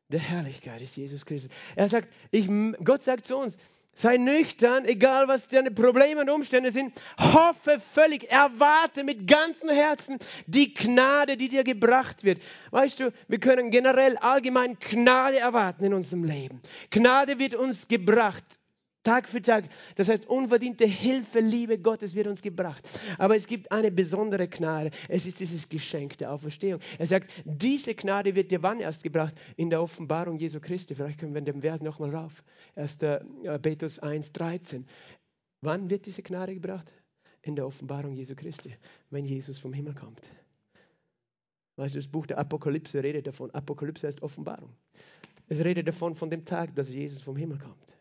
der Herrlichkeit ist Jesus Christus. Er sagt, ich, Gott sagt zu uns, Sei nüchtern, egal was deine Probleme und Umstände sind. Hoffe völlig, erwarte mit ganzem Herzen die Gnade, die dir gebracht wird. Weißt du, wir können generell allgemein Gnade erwarten in unserem Leben. Gnade wird uns gebracht. Tag für Tag. Das heißt, unverdiente Hilfe, Liebe Gottes wird uns gebracht. Aber es gibt eine besondere Gnade. Es ist dieses Geschenk der Auferstehung. Er sagt, diese Gnade wird dir wann erst gebracht? In der Offenbarung Jesu Christi. Vielleicht können wir in dem Vers nochmal rauf. 1. Äh, Petrus 1, 13. Wann wird diese Gnade gebracht? In der Offenbarung Jesu Christi. Wenn Jesus vom Himmel kommt. Weißt du, das Buch der Apokalypse redet davon. Apokalypse heißt Offenbarung. Es redet davon, von dem Tag, dass Jesus vom Himmel kommt.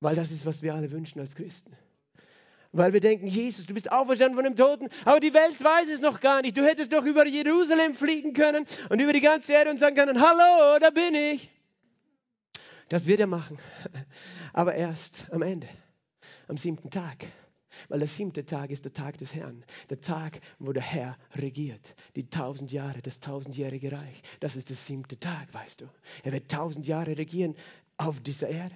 Weil das ist, was wir alle wünschen als Christen. Weil wir denken, Jesus, du bist auferstanden von dem Toten, aber die Welt weiß es noch gar nicht. Du hättest doch über Jerusalem fliegen können und über die ganze Erde und sagen können, hallo, da bin ich. Das wird er machen, <laughs> aber erst am Ende, am siebten Tag. Weil der siebte Tag ist der Tag des Herrn. Der Tag, wo der Herr regiert. Die tausend Jahre, das tausendjährige Reich. Das ist der siebte Tag, weißt du. Er wird tausend Jahre regieren auf dieser Erde.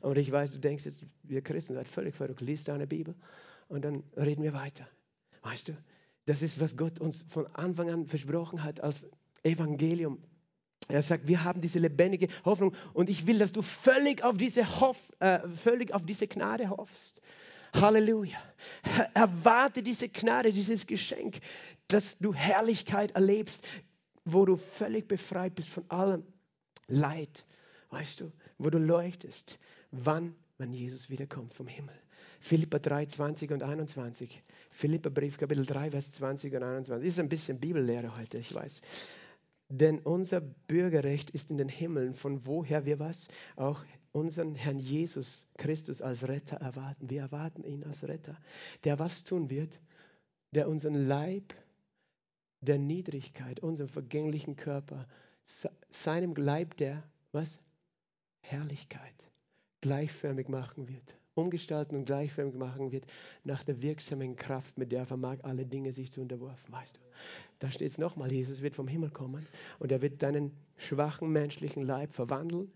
Und ich weiß, du denkst jetzt, wir Christen seid völlig verrückt. Lies deine Bibel und dann reden wir weiter. Weißt du, das ist, was Gott uns von Anfang an versprochen hat als Evangelium. Er sagt, wir haben diese lebendige Hoffnung und ich will, dass du völlig auf diese, Hoff, äh, völlig auf diese Gnade hoffst. Halleluja. Erwarte diese Gnade, dieses Geschenk, dass du Herrlichkeit erlebst, wo du völlig befreit bist von allem Leid. Weißt du, wo du leuchtest. Wann? Wenn Jesus wiederkommt vom Himmel. Philippa 3, 20 und 21. Philippa Brief, Kapitel 3, Vers 20 und 21. Ist ein bisschen Bibellehre heute, ich weiß. Denn unser Bürgerrecht ist in den Himmeln, von woher wir was? Auch unseren Herrn Jesus Christus als Retter erwarten. Wir erwarten ihn als Retter, der was tun wird? Der unseren Leib der Niedrigkeit, unseren vergänglichen Körper, seinem Leib der was? Herrlichkeit gleichförmig machen wird umgestalten und gleichförmig machen wird nach der wirksamen Kraft, mit der er vermag, alle Dinge sich zu unterwerfen. Weißt du? Da steht es nochmal, Jesus wird vom Himmel kommen und er wird deinen schwachen menschlichen Leib verwandeln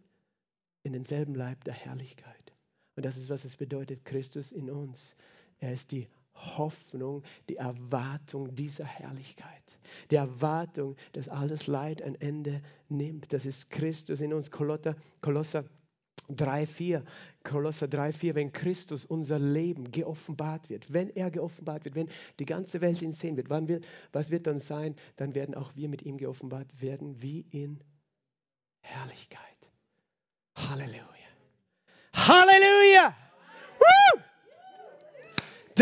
in denselben Leib der Herrlichkeit. Und das ist, was es bedeutet, Christus in uns. Er ist die Hoffnung, die Erwartung dieser Herrlichkeit. Die Erwartung, dass alles Leid ein Ende nimmt. Das ist Christus in uns. Kolosser, Kolosser 3,4, Kolosser 3,4, wenn Christus unser Leben geoffenbart wird, wenn er geoffenbart wird, wenn die ganze Welt ihn sehen wird, wann wird, was wird dann sein? Dann werden auch wir mit ihm geoffenbart werden, wie in Herrlichkeit. Halleluja. Halleluja!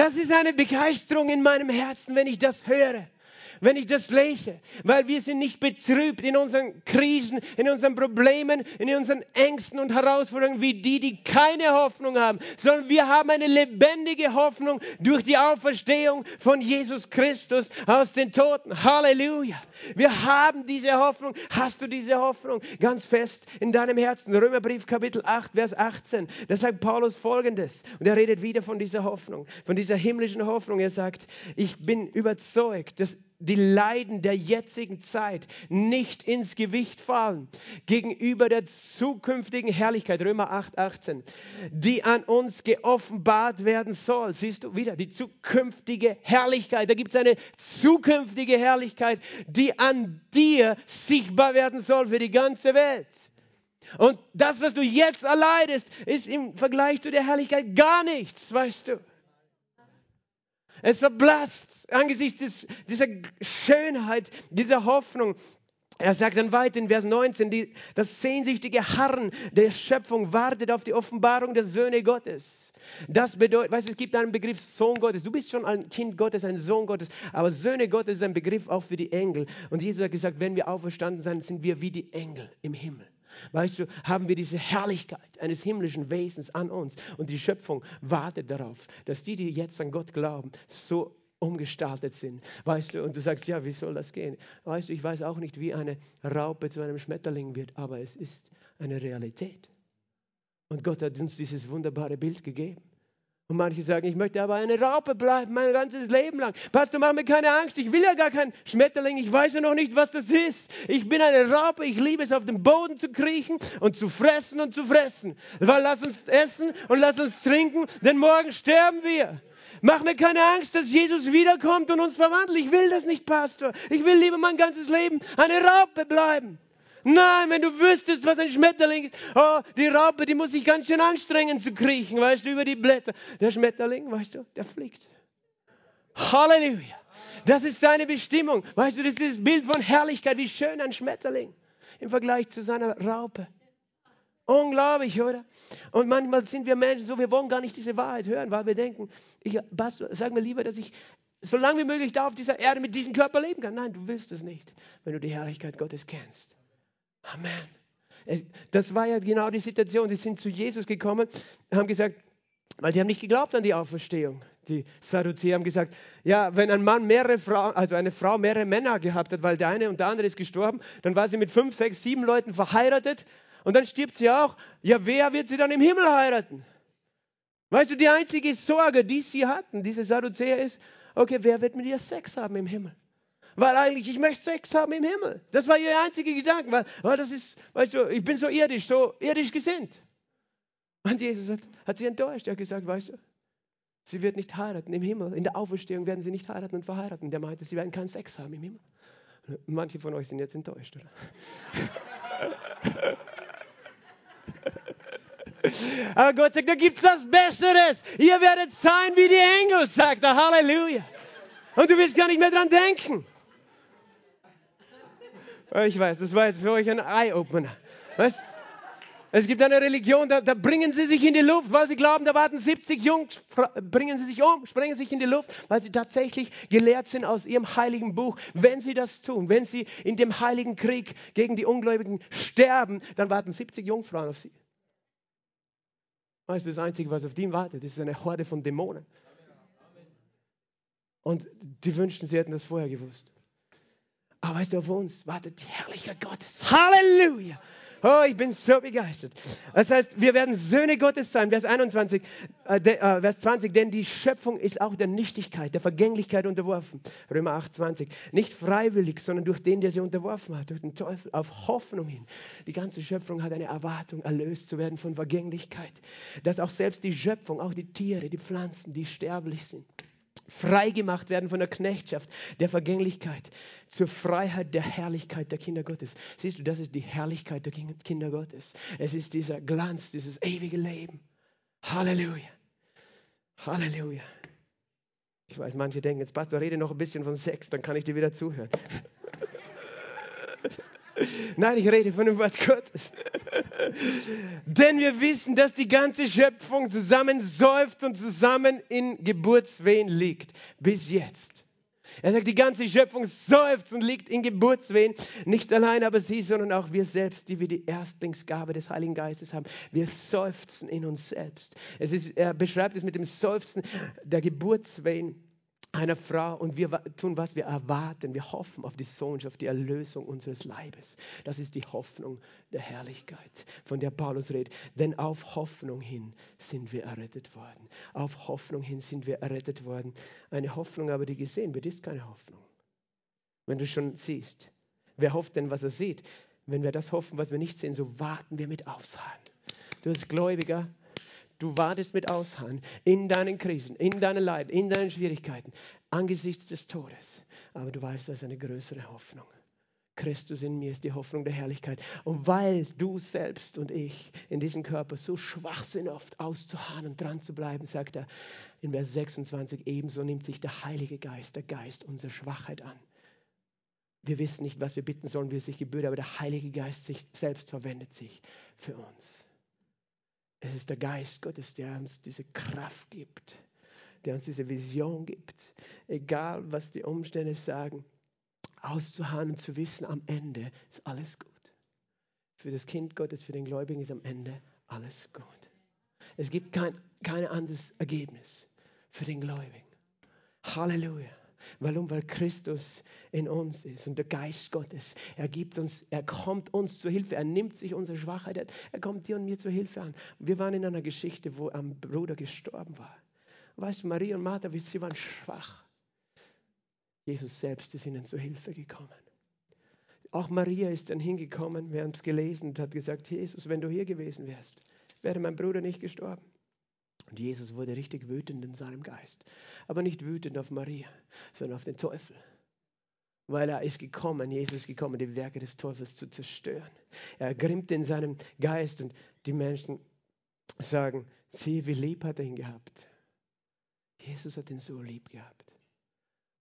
Das ist eine Begeisterung in meinem Herzen, wenn ich das höre wenn ich das lese, weil wir sind nicht betrübt in unseren Krisen, in unseren Problemen, in unseren Ängsten und Herausforderungen wie die, die keine Hoffnung haben, sondern wir haben eine lebendige Hoffnung durch die Auferstehung von Jesus Christus aus den Toten. Halleluja. Wir haben diese Hoffnung. Hast du diese Hoffnung ganz fest in deinem Herzen? Römerbrief Kapitel 8, Vers 18. Da sagt Paulus folgendes. Und er redet wieder von dieser Hoffnung, von dieser himmlischen Hoffnung. Er sagt, ich bin überzeugt, dass die Leiden der jetzigen Zeit nicht ins Gewicht fallen gegenüber der zukünftigen Herrlichkeit, Römer 8, 18, die an uns geoffenbart werden soll. Siehst du wieder die zukünftige Herrlichkeit. Da gibt es eine zukünftige Herrlichkeit, die an dir sichtbar werden soll für die ganze Welt. Und das, was du jetzt erleidest, ist im Vergleich zu der Herrlichkeit gar nichts, weißt du. Es verblasst angesichts des, dieser Schönheit, dieser Hoffnung. Er sagt dann weiter in Vers 19, die, das sehnsüchtige Harren der Schöpfung wartet auf die Offenbarung der Söhne Gottes. Das bedeutet, weißt du, es gibt einen Begriff Sohn Gottes. Du bist schon ein Kind Gottes, ein Sohn Gottes, aber Söhne Gottes ist ein Begriff auch für die Engel. Und Jesus hat gesagt, wenn wir auferstanden sind, sind wir wie die Engel im Himmel. Weißt du, haben wir diese Herrlichkeit eines himmlischen Wesens an uns und die Schöpfung wartet darauf, dass die, die jetzt an Gott glauben, so umgestaltet sind. Weißt du, und du sagst, ja, wie soll das gehen? Weißt du, ich weiß auch nicht, wie eine Raupe zu einem Schmetterling wird, aber es ist eine Realität. Und Gott hat uns dieses wunderbare Bild gegeben. Und manche sagen, ich möchte aber eine Raupe bleiben, mein ganzes Leben lang. Pastor, mach mir keine Angst, ich will ja gar kein Schmetterling, ich weiß ja noch nicht, was das ist. Ich bin eine Raupe, ich liebe es, auf dem Boden zu kriechen und zu fressen und zu fressen. Weil lass uns essen und lass uns trinken, denn morgen sterben wir. Mach mir keine Angst, dass Jesus wiederkommt und uns verwandelt. Ich will das nicht, Pastor. Ich will lieber mein ganzes Leben eine Raupe bleiben. Nein, wenn du wüsstest, was ein Schmetterling ist. Oh, die Raupe, die muss sich ganz schön anstrengen zu kriechen, weißt du, über die Blätter. Der Schmetterling, weißt du, der fliegt. Halleluja. Das ist seine Bestimmung. Weißt du, das ist das Bild von Herrlichkeit, wie schön ein Schmetterling im Vergleich zu seiner Raupe. Unglaublich, oder? Und manchmal sind wir Menschen so, wir wollen gar nicht diese Wahrheit hören, weil wir denken, ich, Pastor, sag mir lieber, dass ich so lange wie möglich da auf dieser Erde mit diesem Körper leben kann. Nein, du willst es nicht, wenn du die Herrlichkeit Gottes kennst. Amen. Das war ja genau die Situation. Die sind zu Jesus gekommen, haben gesagt, weil sie haben nicht geglaubt an die Auferstehung. Die Sadduzäer haben gesagt, ja, wenn ein Mann mehrere Frauen, also eine Frau mehrere Männer gehabt hat, weil der eine und der andere ist gestorben, dann war sie mit fünf, sechs, sieben Leuten verheiratet und dann stirbt sie auch. Ja, wer wird sie dann im Himmel heiraten? Weißt du, die einzige Sorge, die sie hatten, diese Sadduzäer, ist, okay, wer wird mit ihr Sex haben im Himmel? Weil eigentlich, ich möchte Sex haben im Himmel. Das war ihr einziger Gedanke, weil, weil das ist, weißt du, ich bin so irdisch, so irdisch gesinnt. Und Jesus hat, hat sie enttäuscht. Er hat gesagt, weißt du, sie wird nicht heiraten im Himmel. In der Auferstehung werden sie nicht heiraten und verheiraten. Der meinte, sie werden keinen Sex haben im Himmel. Manche von euch sind jetzt enttäuscht, oder? <laughs> Aber Gott sagt, da gibt es was Besseres. Ihr werdet sein wie die Engel, sagt er. Halleluja. Und du wirst gar nicht mehr dran denken. Ich weiß, das war jetzt für euch ein Eye-Opener. Weißt es gibt eine Religion, da, da, bringen sie sich in die Luft, weil sie glauben, da warten 70 Jungs, bringen sie sich um, sprengen sich in die Luft, weil sie tatsächlich gelehrt sind aus ihrem heiligen Buch. Wenn sie das tun, wenn sie in dem heiligen Krieg gegen die Ungläubigen sterben, dann warten 70 Jungfrauen auf sie. Weißt du, das Einzige, was auf die wartet, ist eine Horde von Dämonen. Und die wünschten, sie hätten das vorher gewusst. Aber weißt du, auf uns wartet die Herrlichkeit Gottes. Halleluja! Oh, ich bin so begeistert. Das heißt, wir werden Söhne Gottes sein. Vers 21, äh, de, äh, Vers 20, denn die Schöpfung ist auch der Nichtigkeit, der Vergänglichkeit unterworfen. Römer 8, 20. Nicht freiwillig, sondern durch den, der sie unterworfen hat, durch den Teufel, auf Hoffnung hin. Die ganze Schöpfung hat eine Erwartung, erlöst zu werden von Vergänglichkeit. Dass auch selbst die Schöpfung, auch die Tiere, die Pflanzen, die sterblich sind, frei gemacht werden von der Knechtschaft, der Vergänglichkeit, zur Freiheit der Herrlichkeit der Kinder Gottes. Siehst du, das ist die Herrlichkeit der Kinder Gottes. Es ist dieser Glanz, dieses ewige Leben. Halleluja. Halleluja. Ich weiß, manche denken, jetzt Pastor, rede noch ein bisschen von Sex, dann kann ich dir wieder zuhören. Nein, ich rede von dem Wort Gottes. Denn wir wissen, dass die ganze Schöpfung zusammen seufzt und zusammen in Geburtswehen liegt. Bis jetzt. Er sagt, die ganze Schöpfung seufzt und liegt in Geburtswehen. Nicht allein aber sie, sondern auch wir selbst, die wir die Erstlingsgabe des Heiligen Geistes haben. Wir seufzen in uns selbst. Es ist, er beschreibt es mit dem Seufzen der Geburtswehen einer Frau und wir tun, was wir erwarten. Wir hoffen auf die Sohnschaft, die Erlösung unseres Leibes. Das ist die Hoffnung der Herrlichkeit, von der Paulus redet. Denn auf Hoffnung hin sind wir errettet worden. Auf Hoffnung hin sind wir errettet worden. Eine Hoffnung aber, die gesehen wird, ist keine Hoffnung. Wenn du schon siehst, wer hofft denn, was er sieht? Wenn wir das hoffen, was wir nicht sehen, so warten wir mit Ausharren. Du als Gläubiger, Du wartest mit Ausharren in deinen Krisen, in deinen Leiden, in deinen Schwierigkeiten, angesichts des Todes. Aber du weißt, das ist eine größere Hoffnung. Christus in mir ist die Hoffnung der Herrlichkeit. Und weil du selbst und ich in diesem Körper so schwach sind, oft auszuharren und dran zu bleiben, sagt er in Vers 26, ebenso nimmt sich der Heilige Geist, der Geist unserer Schwachheit an. Wir wissen nicht, was wir bitten sollen, wie es sich gebührt, aber der Heilige Geist sich selbst verwendet sich für uns. Es ist der Geist Gottes, der uns diese Kraft gibt, der uns diese Vision gibt. Egal, was die Umstände sagen, auszuharren und zu wissen, am Ende ist alles gut. Für das Kind Gottes, für den Gläubigen ist am Ende alles gut. Es gibt kein, kein anderes Ergebnis für den Gläubigen. Halleluja. Warum? Weil Christus in uns ist und der Geist Gottes. Er gibt uns, er kommt uns zur Hilfe. Er nimmt sich unsere Schwachheit. Er kommt dir und mir zur Hilfe an. Wir waren in einer Geschichte, wo ein Bruder gestorben war. Weißt du, Maria und Martha, sie waren schwach. Jesus selbst ist ihnen zur Hilfe gekommen. Auch Maria ist dann hingekommen, wir haben es gelesen und hat gesagt, Jesus, wenn du hier gewesen wärst, wäre mein Bruder nicht gestorben. Und Jesus wurde richtig wütend in seinem Geist. Aber nicht wütend auf Maria, sondern auf den Teufel. Weil er ist gekommen, Jesus ist gekommen, die Werke des Teufels zu zerstören. Er grimmt in seinem Geist und die Menschen sagen, sieh, wie lieb hat er ihn gehabt. Jesus hat ihn so lieb gehabt.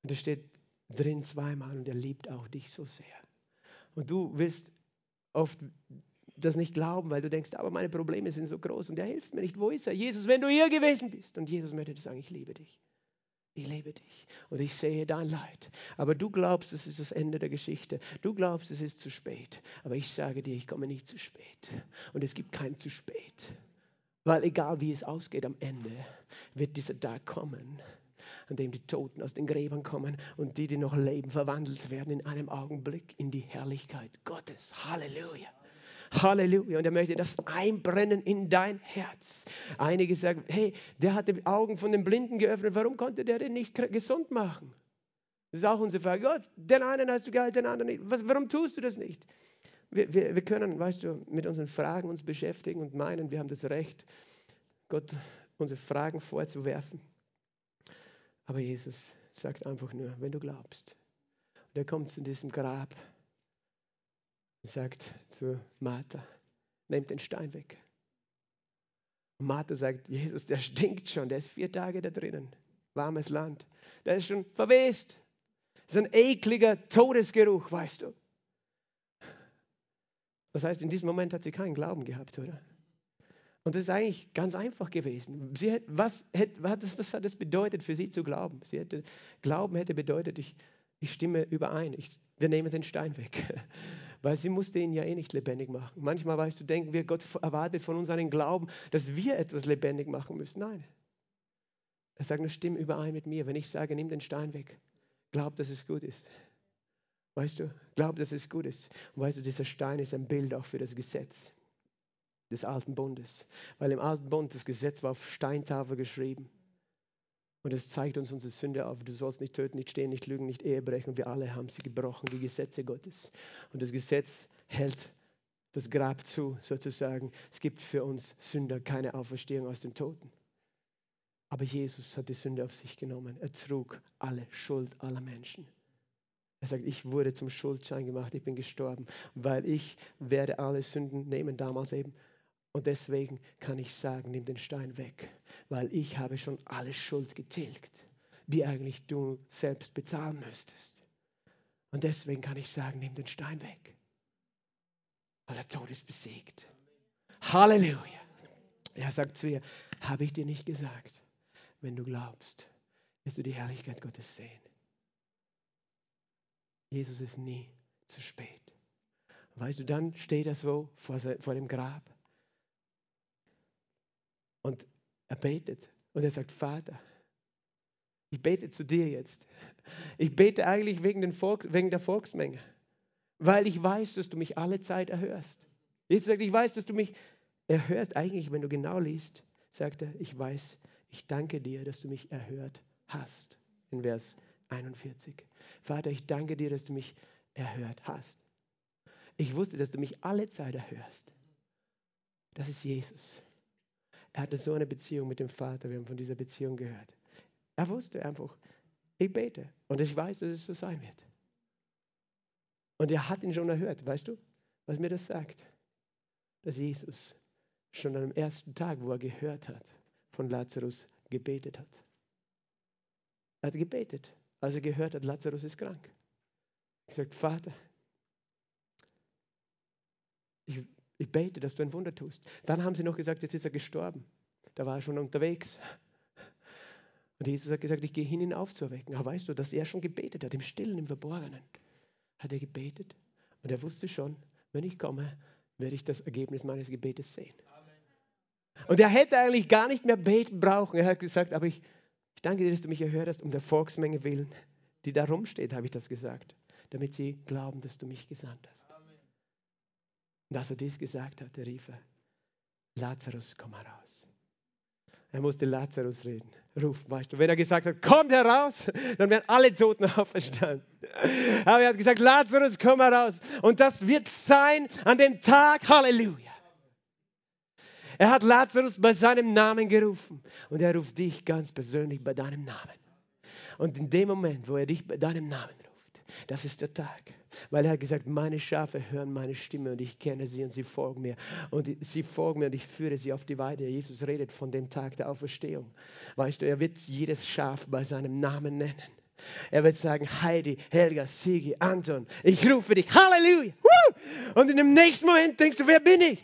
Und da steht drin zweimal und er liebt auch dich so sehr. Und du wirst oft das nicht glauben, weil du denkst, aber meine Probleme sind so groß und er hilft mir nicht. Wo ist er? Jesus, wenn du hier gewesen bist. Und Jesus möchte dir sagen, ich liebe dich. Ich liebe dich und ich sehe dein Leid. Aber du glaubst, es ist das Ende der Geschichte. Du glaubst, es ist zu spät. Aber ich sage dir, ich komme nicht zu spät. Und es gibt kein zu spät. Weil egal wie es ausgeht, am Ende wird dieser Tag kommen, an dem die Toten aus den Gräbern kommen und die, die noch leben, verwandelt werden in einem Augenblick in die Herrlichkeit Gottes. Halleluja. Halleluja. Und er möchte das einbrennen in dein Herz. Einige sagen, hey, der hat die Augen von den Blinden geöffnet. Warum konnte der den nicht gesund machen? Das ist auch unsere Frage. Gott, den einen hast du geheilt, den anderen nicht. Was, warum tust du das nicht? Wir, wir, wir können, weißt du, mit unseren Fragen uns beschäftigen und meinen, wir haben das Recht, Gott unsere Fragen vorzuwerfen. Aber Jesus sagt einfach nur, wenn du glaubst. Und er kommt zu diesem Grab sagt zu Martha, nehmt den Stein weg. Und Martha sagt, Jesus, der stinkt schon, der ist vier Tage da drinnen, warmes Land. Der ist schon verwest. Das ist ein ekliger Todesgeruch, weißt du. Das heißt, in diesem Moment hat sie keinen Glauben gehabt, oder? Und das ist eigentlich ganz einfach gewesen. Sie hat, was, was, was hat das bedeutet für sie zu glauben? Sie hätte, glauben hätte bedeutet, ich, ich stimme überein, ich, wir nehmen den Stein weg. Weil sie musste ihn ja eh nicht lebendig machen. Manchmal, weißt du, denken wir, Gott erwartet von uns einen Glauben, dass wir etwas lebendig machen müssen. Nein. Er sagt nur, stimm überein mit mir. Wenn ich sage, nimm den Stein weg, glaub, dass es gut ist. Weißt du, glaub, dass es gut ist. Und weißt du, dieser Stein ist ein Bild auch für das Gesetz des alten Bundes. Weil im alten Bund das Gesetz war auf Steintafel geschrieben. Und es zeigt uns unsere Sünde auf. Du sollst nicht töten, nicht stehen, nicht lügen, nicht Ehe brechen. Wir alle haben sie gebrochen, die Gesetze Gottes. Und das Gesetz hält das Grab zu, sozusagen. Es gibt für uns Sünder keine Auferstehung aus den Toten. Aber Jesus hat die Sünde auf sich genommen. Er trug alle Schuld aller Menschen. Er sagt, ich wurde zum Schuldschein gemacht, ich bin gestorben, weil ich werde alle Sünden nehmen, damals eben und deswegen kann ich sagen, nimm den Stein weg, weil ich habe schon alle Schuld getilgt, die eigentlich du selbst bezahlen müsstest. Und deswegen kann ich sagen, nimm den Stein weg, weil der Tod ist besiegt. Halleluja. Er sagt zu ihr, habe ich dir nicht gesagt, wenn du glaubst, wirst du die Herrlichkeit Gottes sehen. Jesus ist nie zu spät. Weißt du, dann steht er so vor, vor dem Grab und er betet und er sagt, Vater, ich bete zu dir jetzt. Ich bete eigentlich wegen, den Volk, wegen der Volksmenge, weil ich weiß, dass du mich alle Zeit erhörst. Jesus sagt, ich weiß, dass du mich erhörst. Eigentlich, wenn du genau liest, sagt er, ich weiß, ich danke dir, dass du mich erhört hast. In Vers 41. Vater, ich danke dir, dass du mich erhört hast. Ich wusste, dass du mich alle Zeit erhörst. Das ist Jesus. Er hatte so eine Beziehung mit dem Vater. Wir haben von dieser Beziehung gehört. Er wusste einfach, ich bete und ich weiß, dass es so sein wird. Und er hat ihn schon erhört. Weißt du, was mir das sagt? Dass Jesus schon am ersten Tag, wo er gehört hat, von Lazarus gebetet hat. Er hat gebetet, als er gehört hat, Lazarus ist krank. Er sagt, Vater, ich ich bete, dass du ein Wunder tust. Dann haben sie noch gesagt, jetzt ist er gestorben. Da war er schon unterwegs. Und Jesus hat gesagt, ich gehe hin, ihn aufzuerwecken. Aber weißt du, dass er schon gebetet hat, im Stillen, im Verborgenen. Hat er gebetet. Und er wusste schon, wenn ich komme, werde ich das Ergebnis meines Gebetes sehen. Und er hätte eigentlich gar nicht mehr beten brauchen. Er hat gesagt, aber ich, ich danke dir, dass du mich erhört hast, um der Volksmenge willen, die da rumsteht, habe ich das gesagt, damit sie glauben, dass du mich gesandt hast. Und als er dies gesagt hatte, rief er, Lazarus, komm heraus. Er musste Lazarus reden, rufen, weißt du. Wenn er gesagt hat, kommt heraus, dann wären alle Toten <laughs> auferstanden. Aber er hat gesagt, Lazarus, komm heraus. Und das wird sein an dem Tag, Halleluja. Er hat Lazarus bei seinem Namen gerufen und er ruft dich ganz persönlich bei deinem Namen. Und in dem Moment, wo er dich bei deinem Namen ruft, das ist der Tag, weil er hat gesagt, meine Schafe hören meine Stimme und ich kenne sie und sie folgen mir. Und sie folgen mir und ich führe sie auf die Weide. Jesus redet von dem Tag der Auferstehung. Weißt du, er wird jedes Schaf bei seinem Namen nennen. Er wird sagen, Heidi, Helga, Sigi, Anton, ich rufe dich, Halleluja. Und in dem nächsten Moment denkst du, wer bin ich?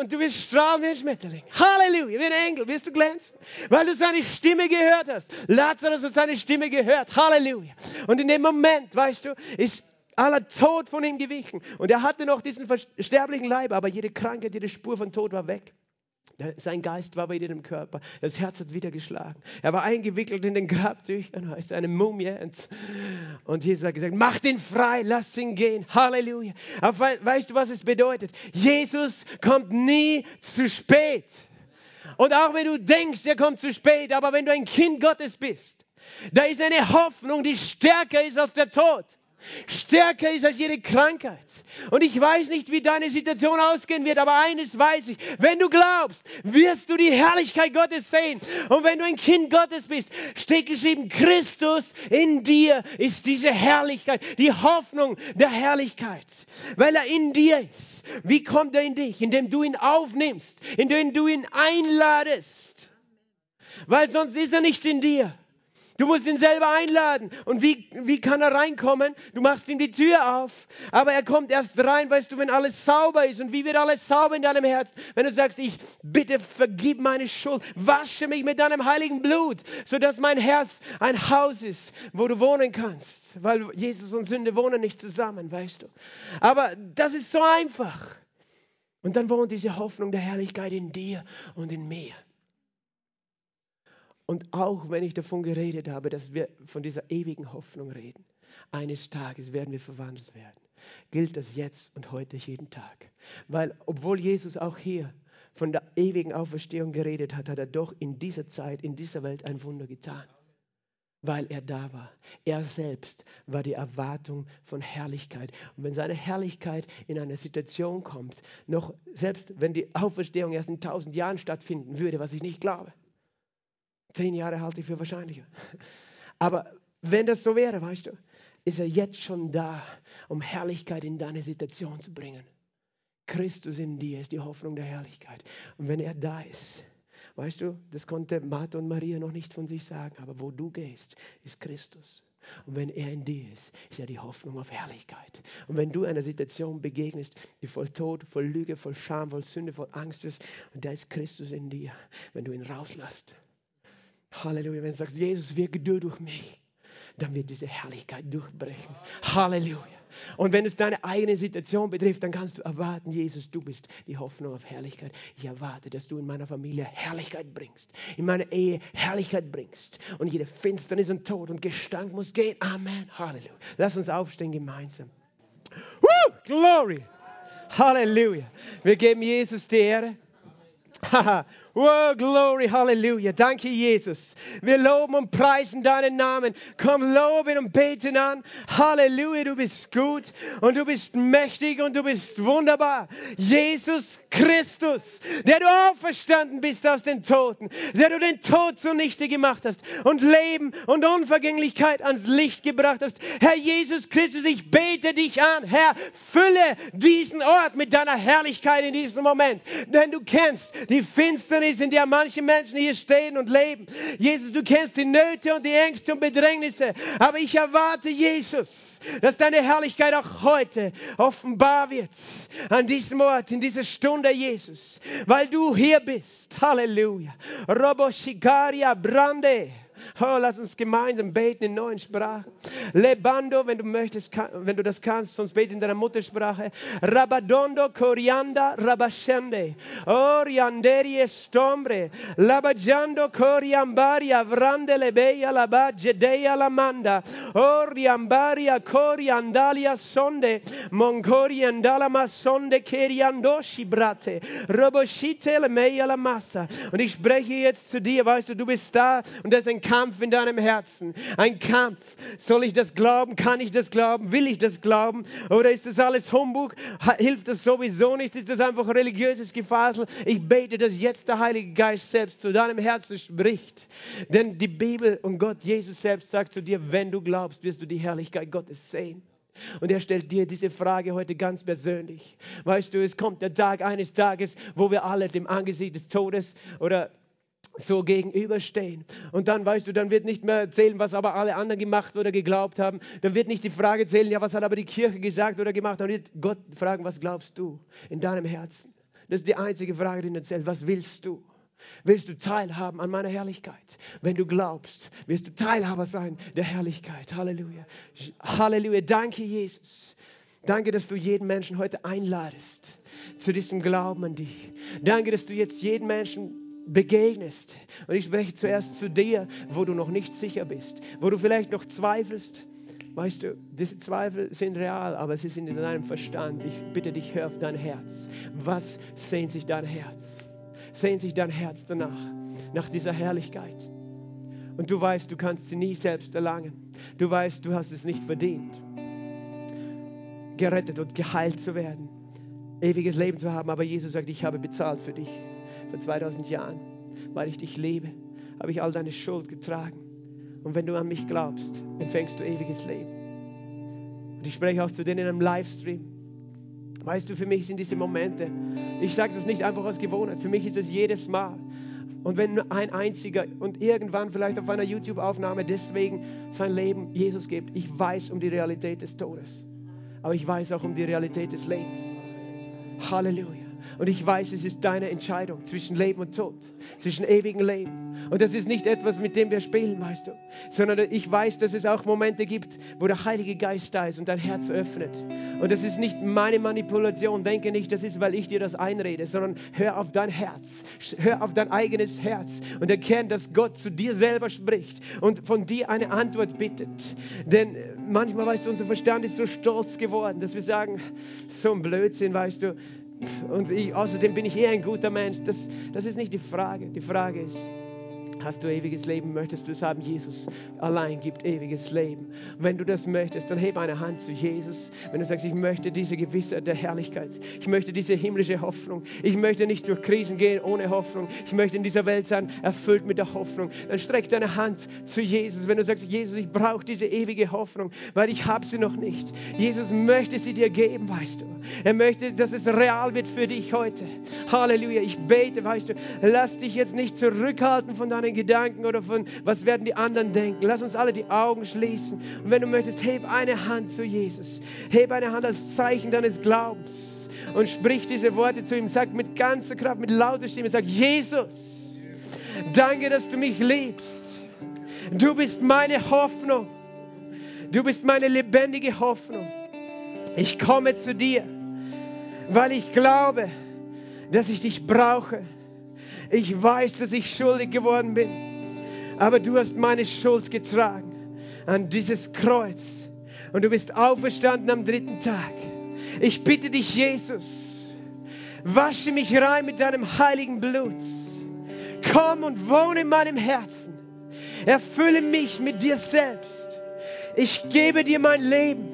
Und du wirst strahlen wie ein Schmetterling. Halleluja, wie ein Engel, wirst du glänzen, weil du seine Stimme gehört hast. Lazarus hat seine Stimme gehört. Halleluja. Und in dem Moment, weißt du, ist aller Tod von ihm gewichen. Und er hatte noch diesen sterblichen Leib, aber jede Krankheit, jede Spur von Tod war weg. Sein Geist war wieder im Körper. Das Herz hat wieder geschlagen. Er war eingewickelt in den Grabtüchern, er ist eine Mumie. Und Jesus hat gesagt, mach ihn frei, lass ihn gehen. Halleluja. Aber weißt du, was es bedeutet? Jesus kommt nie zu spät. Und auch wenn du denkst, er kommt zu spät, aber wenn du ein Kind Gottes bist, da ist eine Hoffnung, die stärker ist als der Tod stärker ist als jede Krankheit. Und ich weiß nicht, wie deine Situation ausgehen wird, aber eines weiß ich. Wenn du glaubst, wirst du die Herrlichkeit Gottes sehen. Und wenn du ein Kind Gottes bist, steht geschrieben, Christus in dir ist diese Herrlichkeit, die Hoffnung der Herrlichkeit. Weil er in dir ist. Wie kommt er in dich? Indem du ihn aufnimmst, indem du ihn einladest. Weil sonst ist er nicht in dir. Du musst ihn selber einladen. Und wie, wie kann er reinkommen? Du machst ihm die Tür auf. Aber er kommt erst rein, weißt du, wenn alles sauber ist. Und wie wird alles sauber in deinem Herzen? Wenn du sagst, ich bitte vergib meine Schuld. Wasche mich mit deinem heiligen Blut, sodass mein Herz ein Haus ist, wo du wohnen kannst. Weil Jesus und Sünde wohnen nicht zusammen, weißt du. Aber das ist so einfach. Und dann wohnt diese Hoffnung der Herrlichkeit in dir und in mir. Und auch wenn ich davon geredet habe, dass wir von dieser ewigen Hoffnung reden, eines Tages werden wir verwandelt werden, gilt das jetzt und heute jeden Tag. Weil obwohl Jesus auch hier von der ewigen Auferstehung geredet hat, hat er doch in dieser Zeit, in dieser Welt ein Wunder getan. Weil er da war. Er selbst war die Erwartung von Herrlichkeit. Und wenn seine Herrlichkeit in eine Situation kommt, noch selbst wenn die Auferstehung erst in tausend Jahren stattfinden würde, was ich nicht glaube, Zehn Jahre halte ich für wahrscheinlicher. <laughs> Aber wenn das so wäre, weißt du, ist er jetzt schon da, um Herrlichkeit in deine Situation zu bringen. Christus in dir ist die Hoffnung der Herrlichkeit. Und wenn er da ist, weißt du, das konnte Martha und Maria noch nicht von sich sagen, aber wo du gehst, ist Christus. Und wenn er in dir ist, ist er die Hoffnung auf Herrlichkeit. Und wenn du einer Situation begegnest, die voll Tod, voll Lüge, voll Scham, voll Sünde, voll Angst ist, und da ist Christus in dir, wenn du ihn rauslässt, Halleluja. Wenn du sagst, Jesus, wirke du durch mich, dann wird diese Herrlichkeit durchbrechen. Halleluja. Und wenn es deine eigene Situation betrifft, dann kannst du erwarten, Jesus, du bist die Hoffnung auf Herrlichkeit. Ich erwarte, dass du in meiner Familie Herrlichkeit bringst, in meiner Ehe Herrlichkeit bringst. Und jede Finsternis und Tod und Gestank muss gehen. Amen. Halleluja. Lass uns aufstehen gemeinsam. Woo! Glory. Halleluja. Wir geben Jesus die Ehre. <laughs> Oh, glory, Halleluja. Danke, Jesus. Wir loben und preisen deinen Namen. Komm, loben und beten an. Halleluja, du bist gut und du bist mächtig und du bist wunderbar. Jesus Christus, der du auferstanden bist aus den Toten, der du den Tod zunichte gemacht hast und Leben und Unvergänglichkeit ans Licht gebracht hast. Herr Jesus Christus, ich bete dich an. Herr, fülle diesen Ort mit deiner Herrlichkeit in diesem Moment. Denn du kennst die Finsternis in der manche Menschen hier stehen und leben. Jesus, du kennst die Nöte und die Ängste und Bedrängnisse. Aber ich erwarte, Jesus, dass deine Herrlichkeit auch heute offenbar wird. An diesem Ort, in dieser Stunde, Jesus. Weil du hier bist. Halleluja. Robo Shikaria Brande. Oh, lass uns gemeinsam beten in neuen Sprachen. Lebando, wenn du möchtest, wenn du das kannst, sonst bete in deiner Muttersprache. Rabadondo, Corianda, Rabashende. Orianderi estombre. Labajando, Coriambaria, Vrande, Lebeia, Laba, Jedea, Lamanda. Oriambaria, Coriandalia, Sonde. Mongoriandalama, Sonde, Keriandoshi, Brate. Roboshite, Lemeia, la Massa. Und ich spreche jetzt zu dir, weißt du, du bist da und das ist ein Kampf in deinem Herzen. Ein Kampf. Soll ich das glauben? Kann ich das glauben? Will ich das glauben? Oder ist das alles Humbug? Hilft das sowieso nicht? Ist das einfach religiöses Gefasel? Ich bete, dass jetzt der Heilige Geist selbst zu deinem Herzen spricht. Denn die Bibel und Gott, Jesus selbst sagt zu dir, wenn du glaubst, wirst du die Herrlichkeit Gottes sehen. Und er stellt dir diese Frage heute ganz persönlich. Weißt du, es kommt der Tag eines Tages, wo wir alle dem Angesicht des Todes oder so gegenüberstehen. Und dann weißt du, dann wird nicht mehr erzählen, was aber alle anderen gemacht oder geglaubt haben. Dann wird nicht die Frage zählen, ja, was hat aber die Kirche gesagt oder gemacht. Dann wird Gott fragen, was glaubst du in deinem Herzen? Das ist die einzige Frage, die ihn erzählt. Was willst du? Willst du teilhaben an meiner Herrlichkeit? Wenn du glaubst, wirst du Teilhaber sein der Herrlichkeit. Halleluja. Halleluja. Danke, Jesus. Danke, dass du jeden Menschen heute einladest zu diesem Glauben an dich. Danke, dass du jetzt jeden Menschen begegnest. Und ich spreche zuerst zu dir, wo du noch nicht sicher bist, wo du vielleicht noch zweifelst. Weißt du, diese Zweifel sind real, aber sie sind in deinem Verstand. Ich bitte dich, hör auf dein Herz. Was sehnt sich dein Herz? Sehnt sich dein Herz danach, nach dieser Herrlichkeit? Und du weißt, du kannst sie nie selbst erlangen. Du weißt, du hast es nicht verdient, gerettet und geheilt zu werden, ewiges Leben zu haben. Aber Jesus sagt, ich habe bezahlt für dich vor 2000 Jahren, weil ich dich liebe, habe ich all deine Schuld getragen. Und wenn du an mich glaubst, empfängst du ewiges Leben. Und ich spreche auch zu denen im Livestream. Weißt du, für mich sind diese Momente, ich sage das nicht einfach aus Gewohnheit, für mich ist es jedes Mal. Und wenn ein einziger und irgendwann vielleicht auf einer YouTube-Aufnahme deswegen sein Leben Jesus gibt, ich weiß um die Realität des Todes, aber ich weiß auch um die Realität des Lebens. Halleluja. Und ich weiß, es ist deine Entscheidung zwischen Leben und Tod, zwischen ewigem Leben. Und das ist nicht etwas, mit dem wir spielen, weißt du, sondern ich weiß, dass es auch Momente gibt, wo der Heilige Geist da ist und dein Herz öffnet. Und das ist nicht meine Manipulation. Denke nicht, das ist, weil ich dir das einrede, sondern hör auf dein Herz. Hör auf dein eigenes Herz und erkenne, dass Gott zu dir selber spricht und von dir eine Antwort bittet. Denn manchmal, weißt du, unser Verstand ist so stolz geworden, dass wir sagen, so ein Blödsinn, weißt du, und ich, außerdem bin ich eher ein guter Mensch. Das, das ist nicht die Frage. Die Frage ist, Hast du ewiges Leben? Möchtest du es haben? Jesus allein gibt ewiges Leben. Wenn du das möchtest, dann heb eine Hand zu Jesus. Wenn du sagst, ich möchte diese Gewissheit der Herrlichkeit, ich möchte diese himmlische Hoffnung, ich möchte nicht durch Krisen gehen ohne Hoffnung, ich möchte in dieser Welt sein, erfüllt mit der Hoffnung, dann streck deine Hand zu Jesus. Wenn du sagst, Jesus, ich brauche diese ewige Hoffnung, weil ich habe sie noch nicht. Jesus möchte sie dir geben, weißt du. Er möchte, dass es real wird für dich heute. Halleluja. Ich bete, weißt du, lass dich jetzt nicht zurückhalten von deinen Gedanken oder von, was werden die anderen denken. Lass uns alle die Augen schließen. Und wenn du möchtest, heb eine Hand zu Jesus. Heb eine Hand als Zeichen deines Glaubens. Und sprich diese Worte zu ihm. Sag mit ganzer Kraft, mit lauter Stimme, sag, Jesus, danke, dass du mich liebst. Du bist meine Hoffnung. Du bist meine lebendige Hoffnung. Ich komme zu dir, weil ich glaube, dass ich dich brauche. Ich weiß, dass ich schuldig geworden bin, aber du hast meine Schuld getragen an dieses Kreuz und du bist auferstanden am dritten Tag. Ich bitte dich, Jesus, wasche mich rein mit deinem heiligen Blut. Komm und wohne in meinem Herzen. Erfülle mich mit dir selbst. Ich gebe dir mein Leben.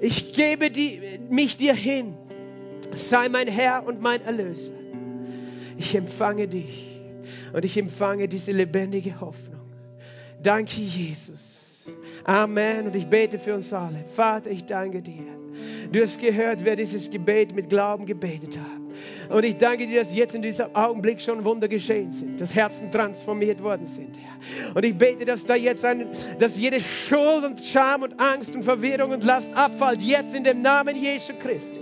Ich gebe die, mich dir hin. Sei mein Herr und mein Erlöser. Ich empfange dich und ich empfange diese lebendige Hoffnung. Danke, Jesus. Amen. Und ich bete für uns alle. Vater, ich danke dir. Du hast gehört, wer dieses Gebet mit Glauben gebetet hat. Und ich danke dir, dass jetzt in diesem Augenblick schon Wunder geschehen sind, dass Herzen transformiert worden sind. Und ich bete, dass da jetzt ein, dass jede Schuld und Scham und Angst und Verwirrung und Last abfällt, jetzt in dem Namen Jesu Christi.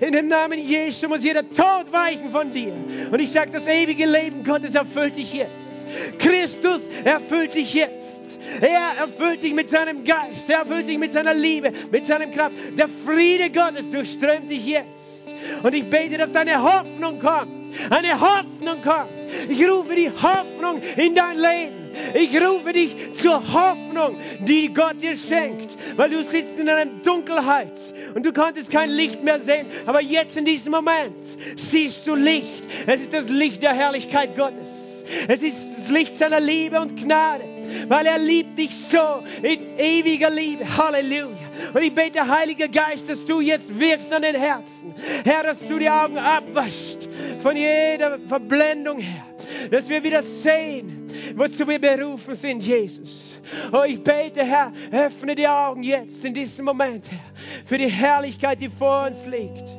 In dem Namen Jesu muss jeder Tod weichen von dir. Und ich sage, das ewige Leben Gottes erfüllt dich jetzt. Christus erfüllt dich jetzt. Er erfüllt dich mit seinem Geist. Er erfüllt dich mit seiner Liebe, mit seinem Kraft. Der Friede Gottes durchströmt dich jetzt. Und ich bete, dass deine Hoffnung kommt. Eine Hoffnung kommt. Ich rufe die Hoffnung in dein Leben. Ich rufe dich zur Hoffnung, die Gott dir schenkt, weil du sitzt in einer Dunkelheit und du konntest kein Licht mehr sehen, aber jetzt in diesem Moment siehst du Licht. Es ist das Licht der Herrlichkeit Gottes. Es ist das Licht seiner Liebe und Gnade, weil er liebt dich so in ewiger Liebe. Halleluja. Und ich bete, Heiliger Geist, dass du jetzt wirkst an den Herzen. Herr, dass du die Augen abwaschst von jeder Verblendung her. Dass wir wieder sehen, wozu wir berufen sind, Jesus. Oh, ich bete, Herr, öffne die Augen jetzt in diesem Moment, Herr, für die Herrlichkeit, die vor uns liegt.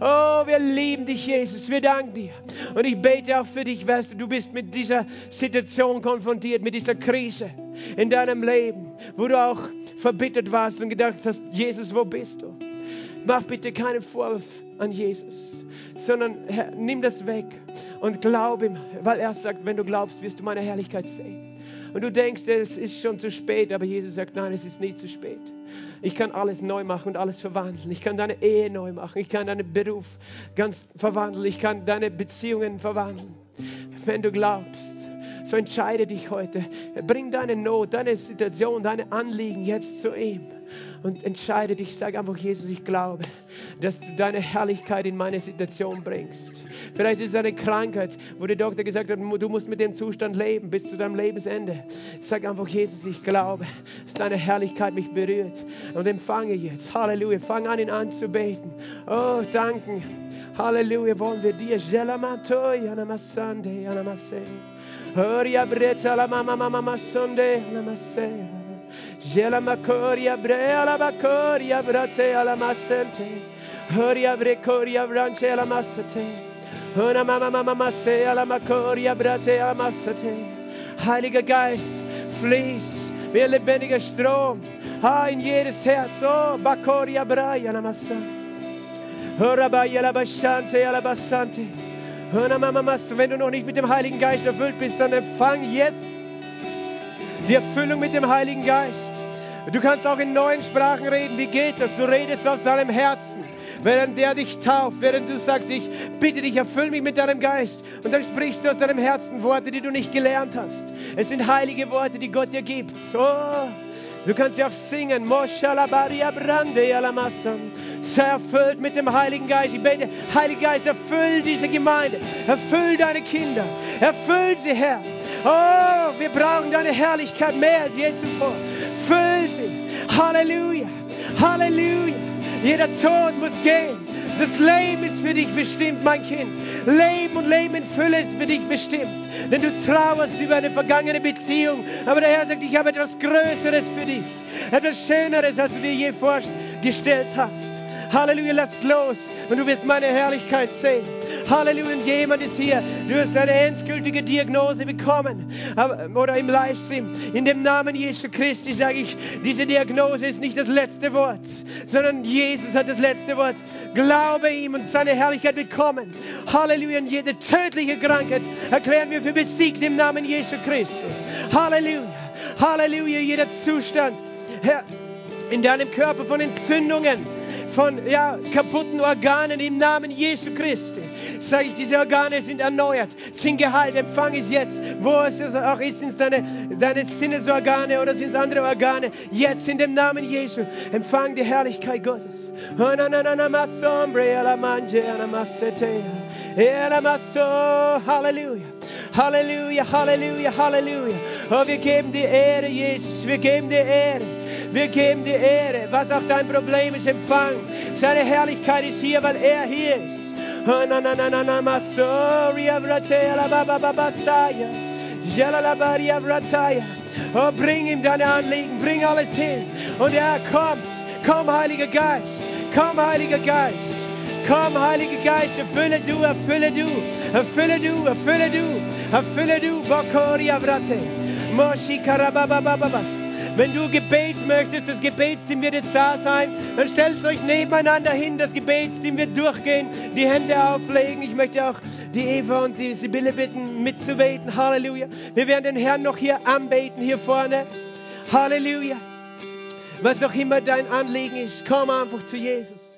Oh, wir lieben dich, Jesus. Wir danken dir. Und ich bete auch für dich, weißt du, du bist mit dieser Situation konfrontiert, mit dieser Krise in deinem Leben, wo du auch verbittert warst und gedacht hast, Jesus, wo bist du? Mach bitte keinen Vorwurf an Jesus, sondern Herr, nimm das weg und glaub ihm, weil er sagt, wenn du glaubst, wirst du meine Herrlichkeit sehen. Und du denkst, es ist schon zu spät, aber Jesus sagt, nein, es ist nie zu spät. Ich kann alles neu machen und alles verwandeln. Ich kann deine Ehe neu machen. Ich kann deinen Beruf ganz verwandeln. Ich kann deine Beziehungen verwandeln. Wenn du glaubst, so entscheide dich heute. Bring deine Not, deine Situation, deine Anliegen jetzt zu ihm und entscheide dich, sag einfach, Jesus, ich glaube, dass du deine Herrlichkeit in meine Situation bringst. Vielleicht ist es eine Krankheit, wo der Doktor gesagt hat, du musst mit dem Zustand leben bis zu deinem Lebensende. Sag einfach, Jesus, ich glaube, dass deine Herrlichkeit mich berührt und empfange jetzt. Halleluja. Fang an, ihn anzubeten. Oh, danken. Halleluja, wollen wir dir. Horia breta la mama mama masonde, anamase. Jela makoria brea la bakoria brate ala masente. Horia brekoria branche ala Heiliger Geist, fließ wie ein lebendiger Strom. In jedes Herz. Oh, bakoria mama masse, wenn du noch nicht mit dem Heiligen Geist erfüllt bist, dann empfang jetzt die Erfüllung mit dem Heiligen Geist. Du kannst auch in neuen Sprachen reden. Wie geht das? Du redest aus deinem Herzen. Während der dich tauft, während du sagst, ich bitte dich, erfüll mich mit deinem Geist. Und dann sprichst du aus deinem Herzen Worte, die du nicht gelernt hast. Es sind heilige Worte, die Gott dir gibt. Oh, du kannst ja auch singen. Sei erfüllt mit dem Heiligen Geist. Ich bete, Heiliger Geist, erfüll diese Gemeinde. Erfüll deine Kinder. Erfüll sie, Herr. Oh, wir brauchen deine Herrlichkeit mehr als je zuvor. Füll sie. Halleluja. Halleluja. Jeder Tod muss gehen. Das Leben ist für dich bestimmt, mein Kind. Leben und Leben in Fülle ist für dich bestimmt. Denn du trauerst über eine vergangene Beziehung. Aber der Herr sagt, ich habe etwas Größeres für dich. Etwas Schöneres, als du dir je vorgestellt hast. Halleluja, lass los und du wirst meine Herrlichkeit sehen. Halleluja, jemand ist hier, du hast eine endgültige Diagnose bekommen oder im Livestream. In dem Namen Jesu Christi sage ich, diese Diagnose ist nicht das letzte Wort, sondern Jesus hat das letzte Wort. Glaube ihm und seine Herrlichkeit bekommen. Halleluja, jede tödliche Krankheit erklären wir für besiegt im Namen Jesu Christi. Halleluja, Halleluja, jeder Zustand Herr, in deinem Körper von Entzündungen, von ja, kaputten Organen im Namen Jesu Christi sage ich, diese Organe sind erneuert, sind geheilt, empfang es jetzt, wo es auch ist, sind es deine, deine Sinnesorgane oder sind es andere Organe, jetzt in dem Namen Jesu, empfang die Herrlichkeit Gottes. Halleluja. Halleluja, Halleluja, Halleluja. Oh, wir geben dir Ehre, Jesus. Wir geben dir Ehre. Wir geben dir Ehre. Was auch dein Problem ist, empfang. Seine Herrlichkeit ist hier, weil er hier ist. Oh, bring ihm deine Anliegen, bring alles hin. Und er kommt. Komm, Heiliger Geist. Komm, Heiliger Geist. Komm, Heiliger Geist, erfülle du, erfülle du, erfülle du, erfülle du, erfülle du, Bokoria Brate, Moshi Karababababas. Wenn du Gebet möchtest, das Gebetsteam wird jetzt da sein, dann stellt euch nebeneinander hin, das Gebetsteam wird durchgehen, die Hände auflegen. Ich möchte auch die Eva und die Sibylle bitten, mitzubeten. Halleluja. Wir werden den Herrn noch hier anbeten, hier vorne. Halleluja. Was auch immer dein Anliegen ist, komm einfach zu Jesus.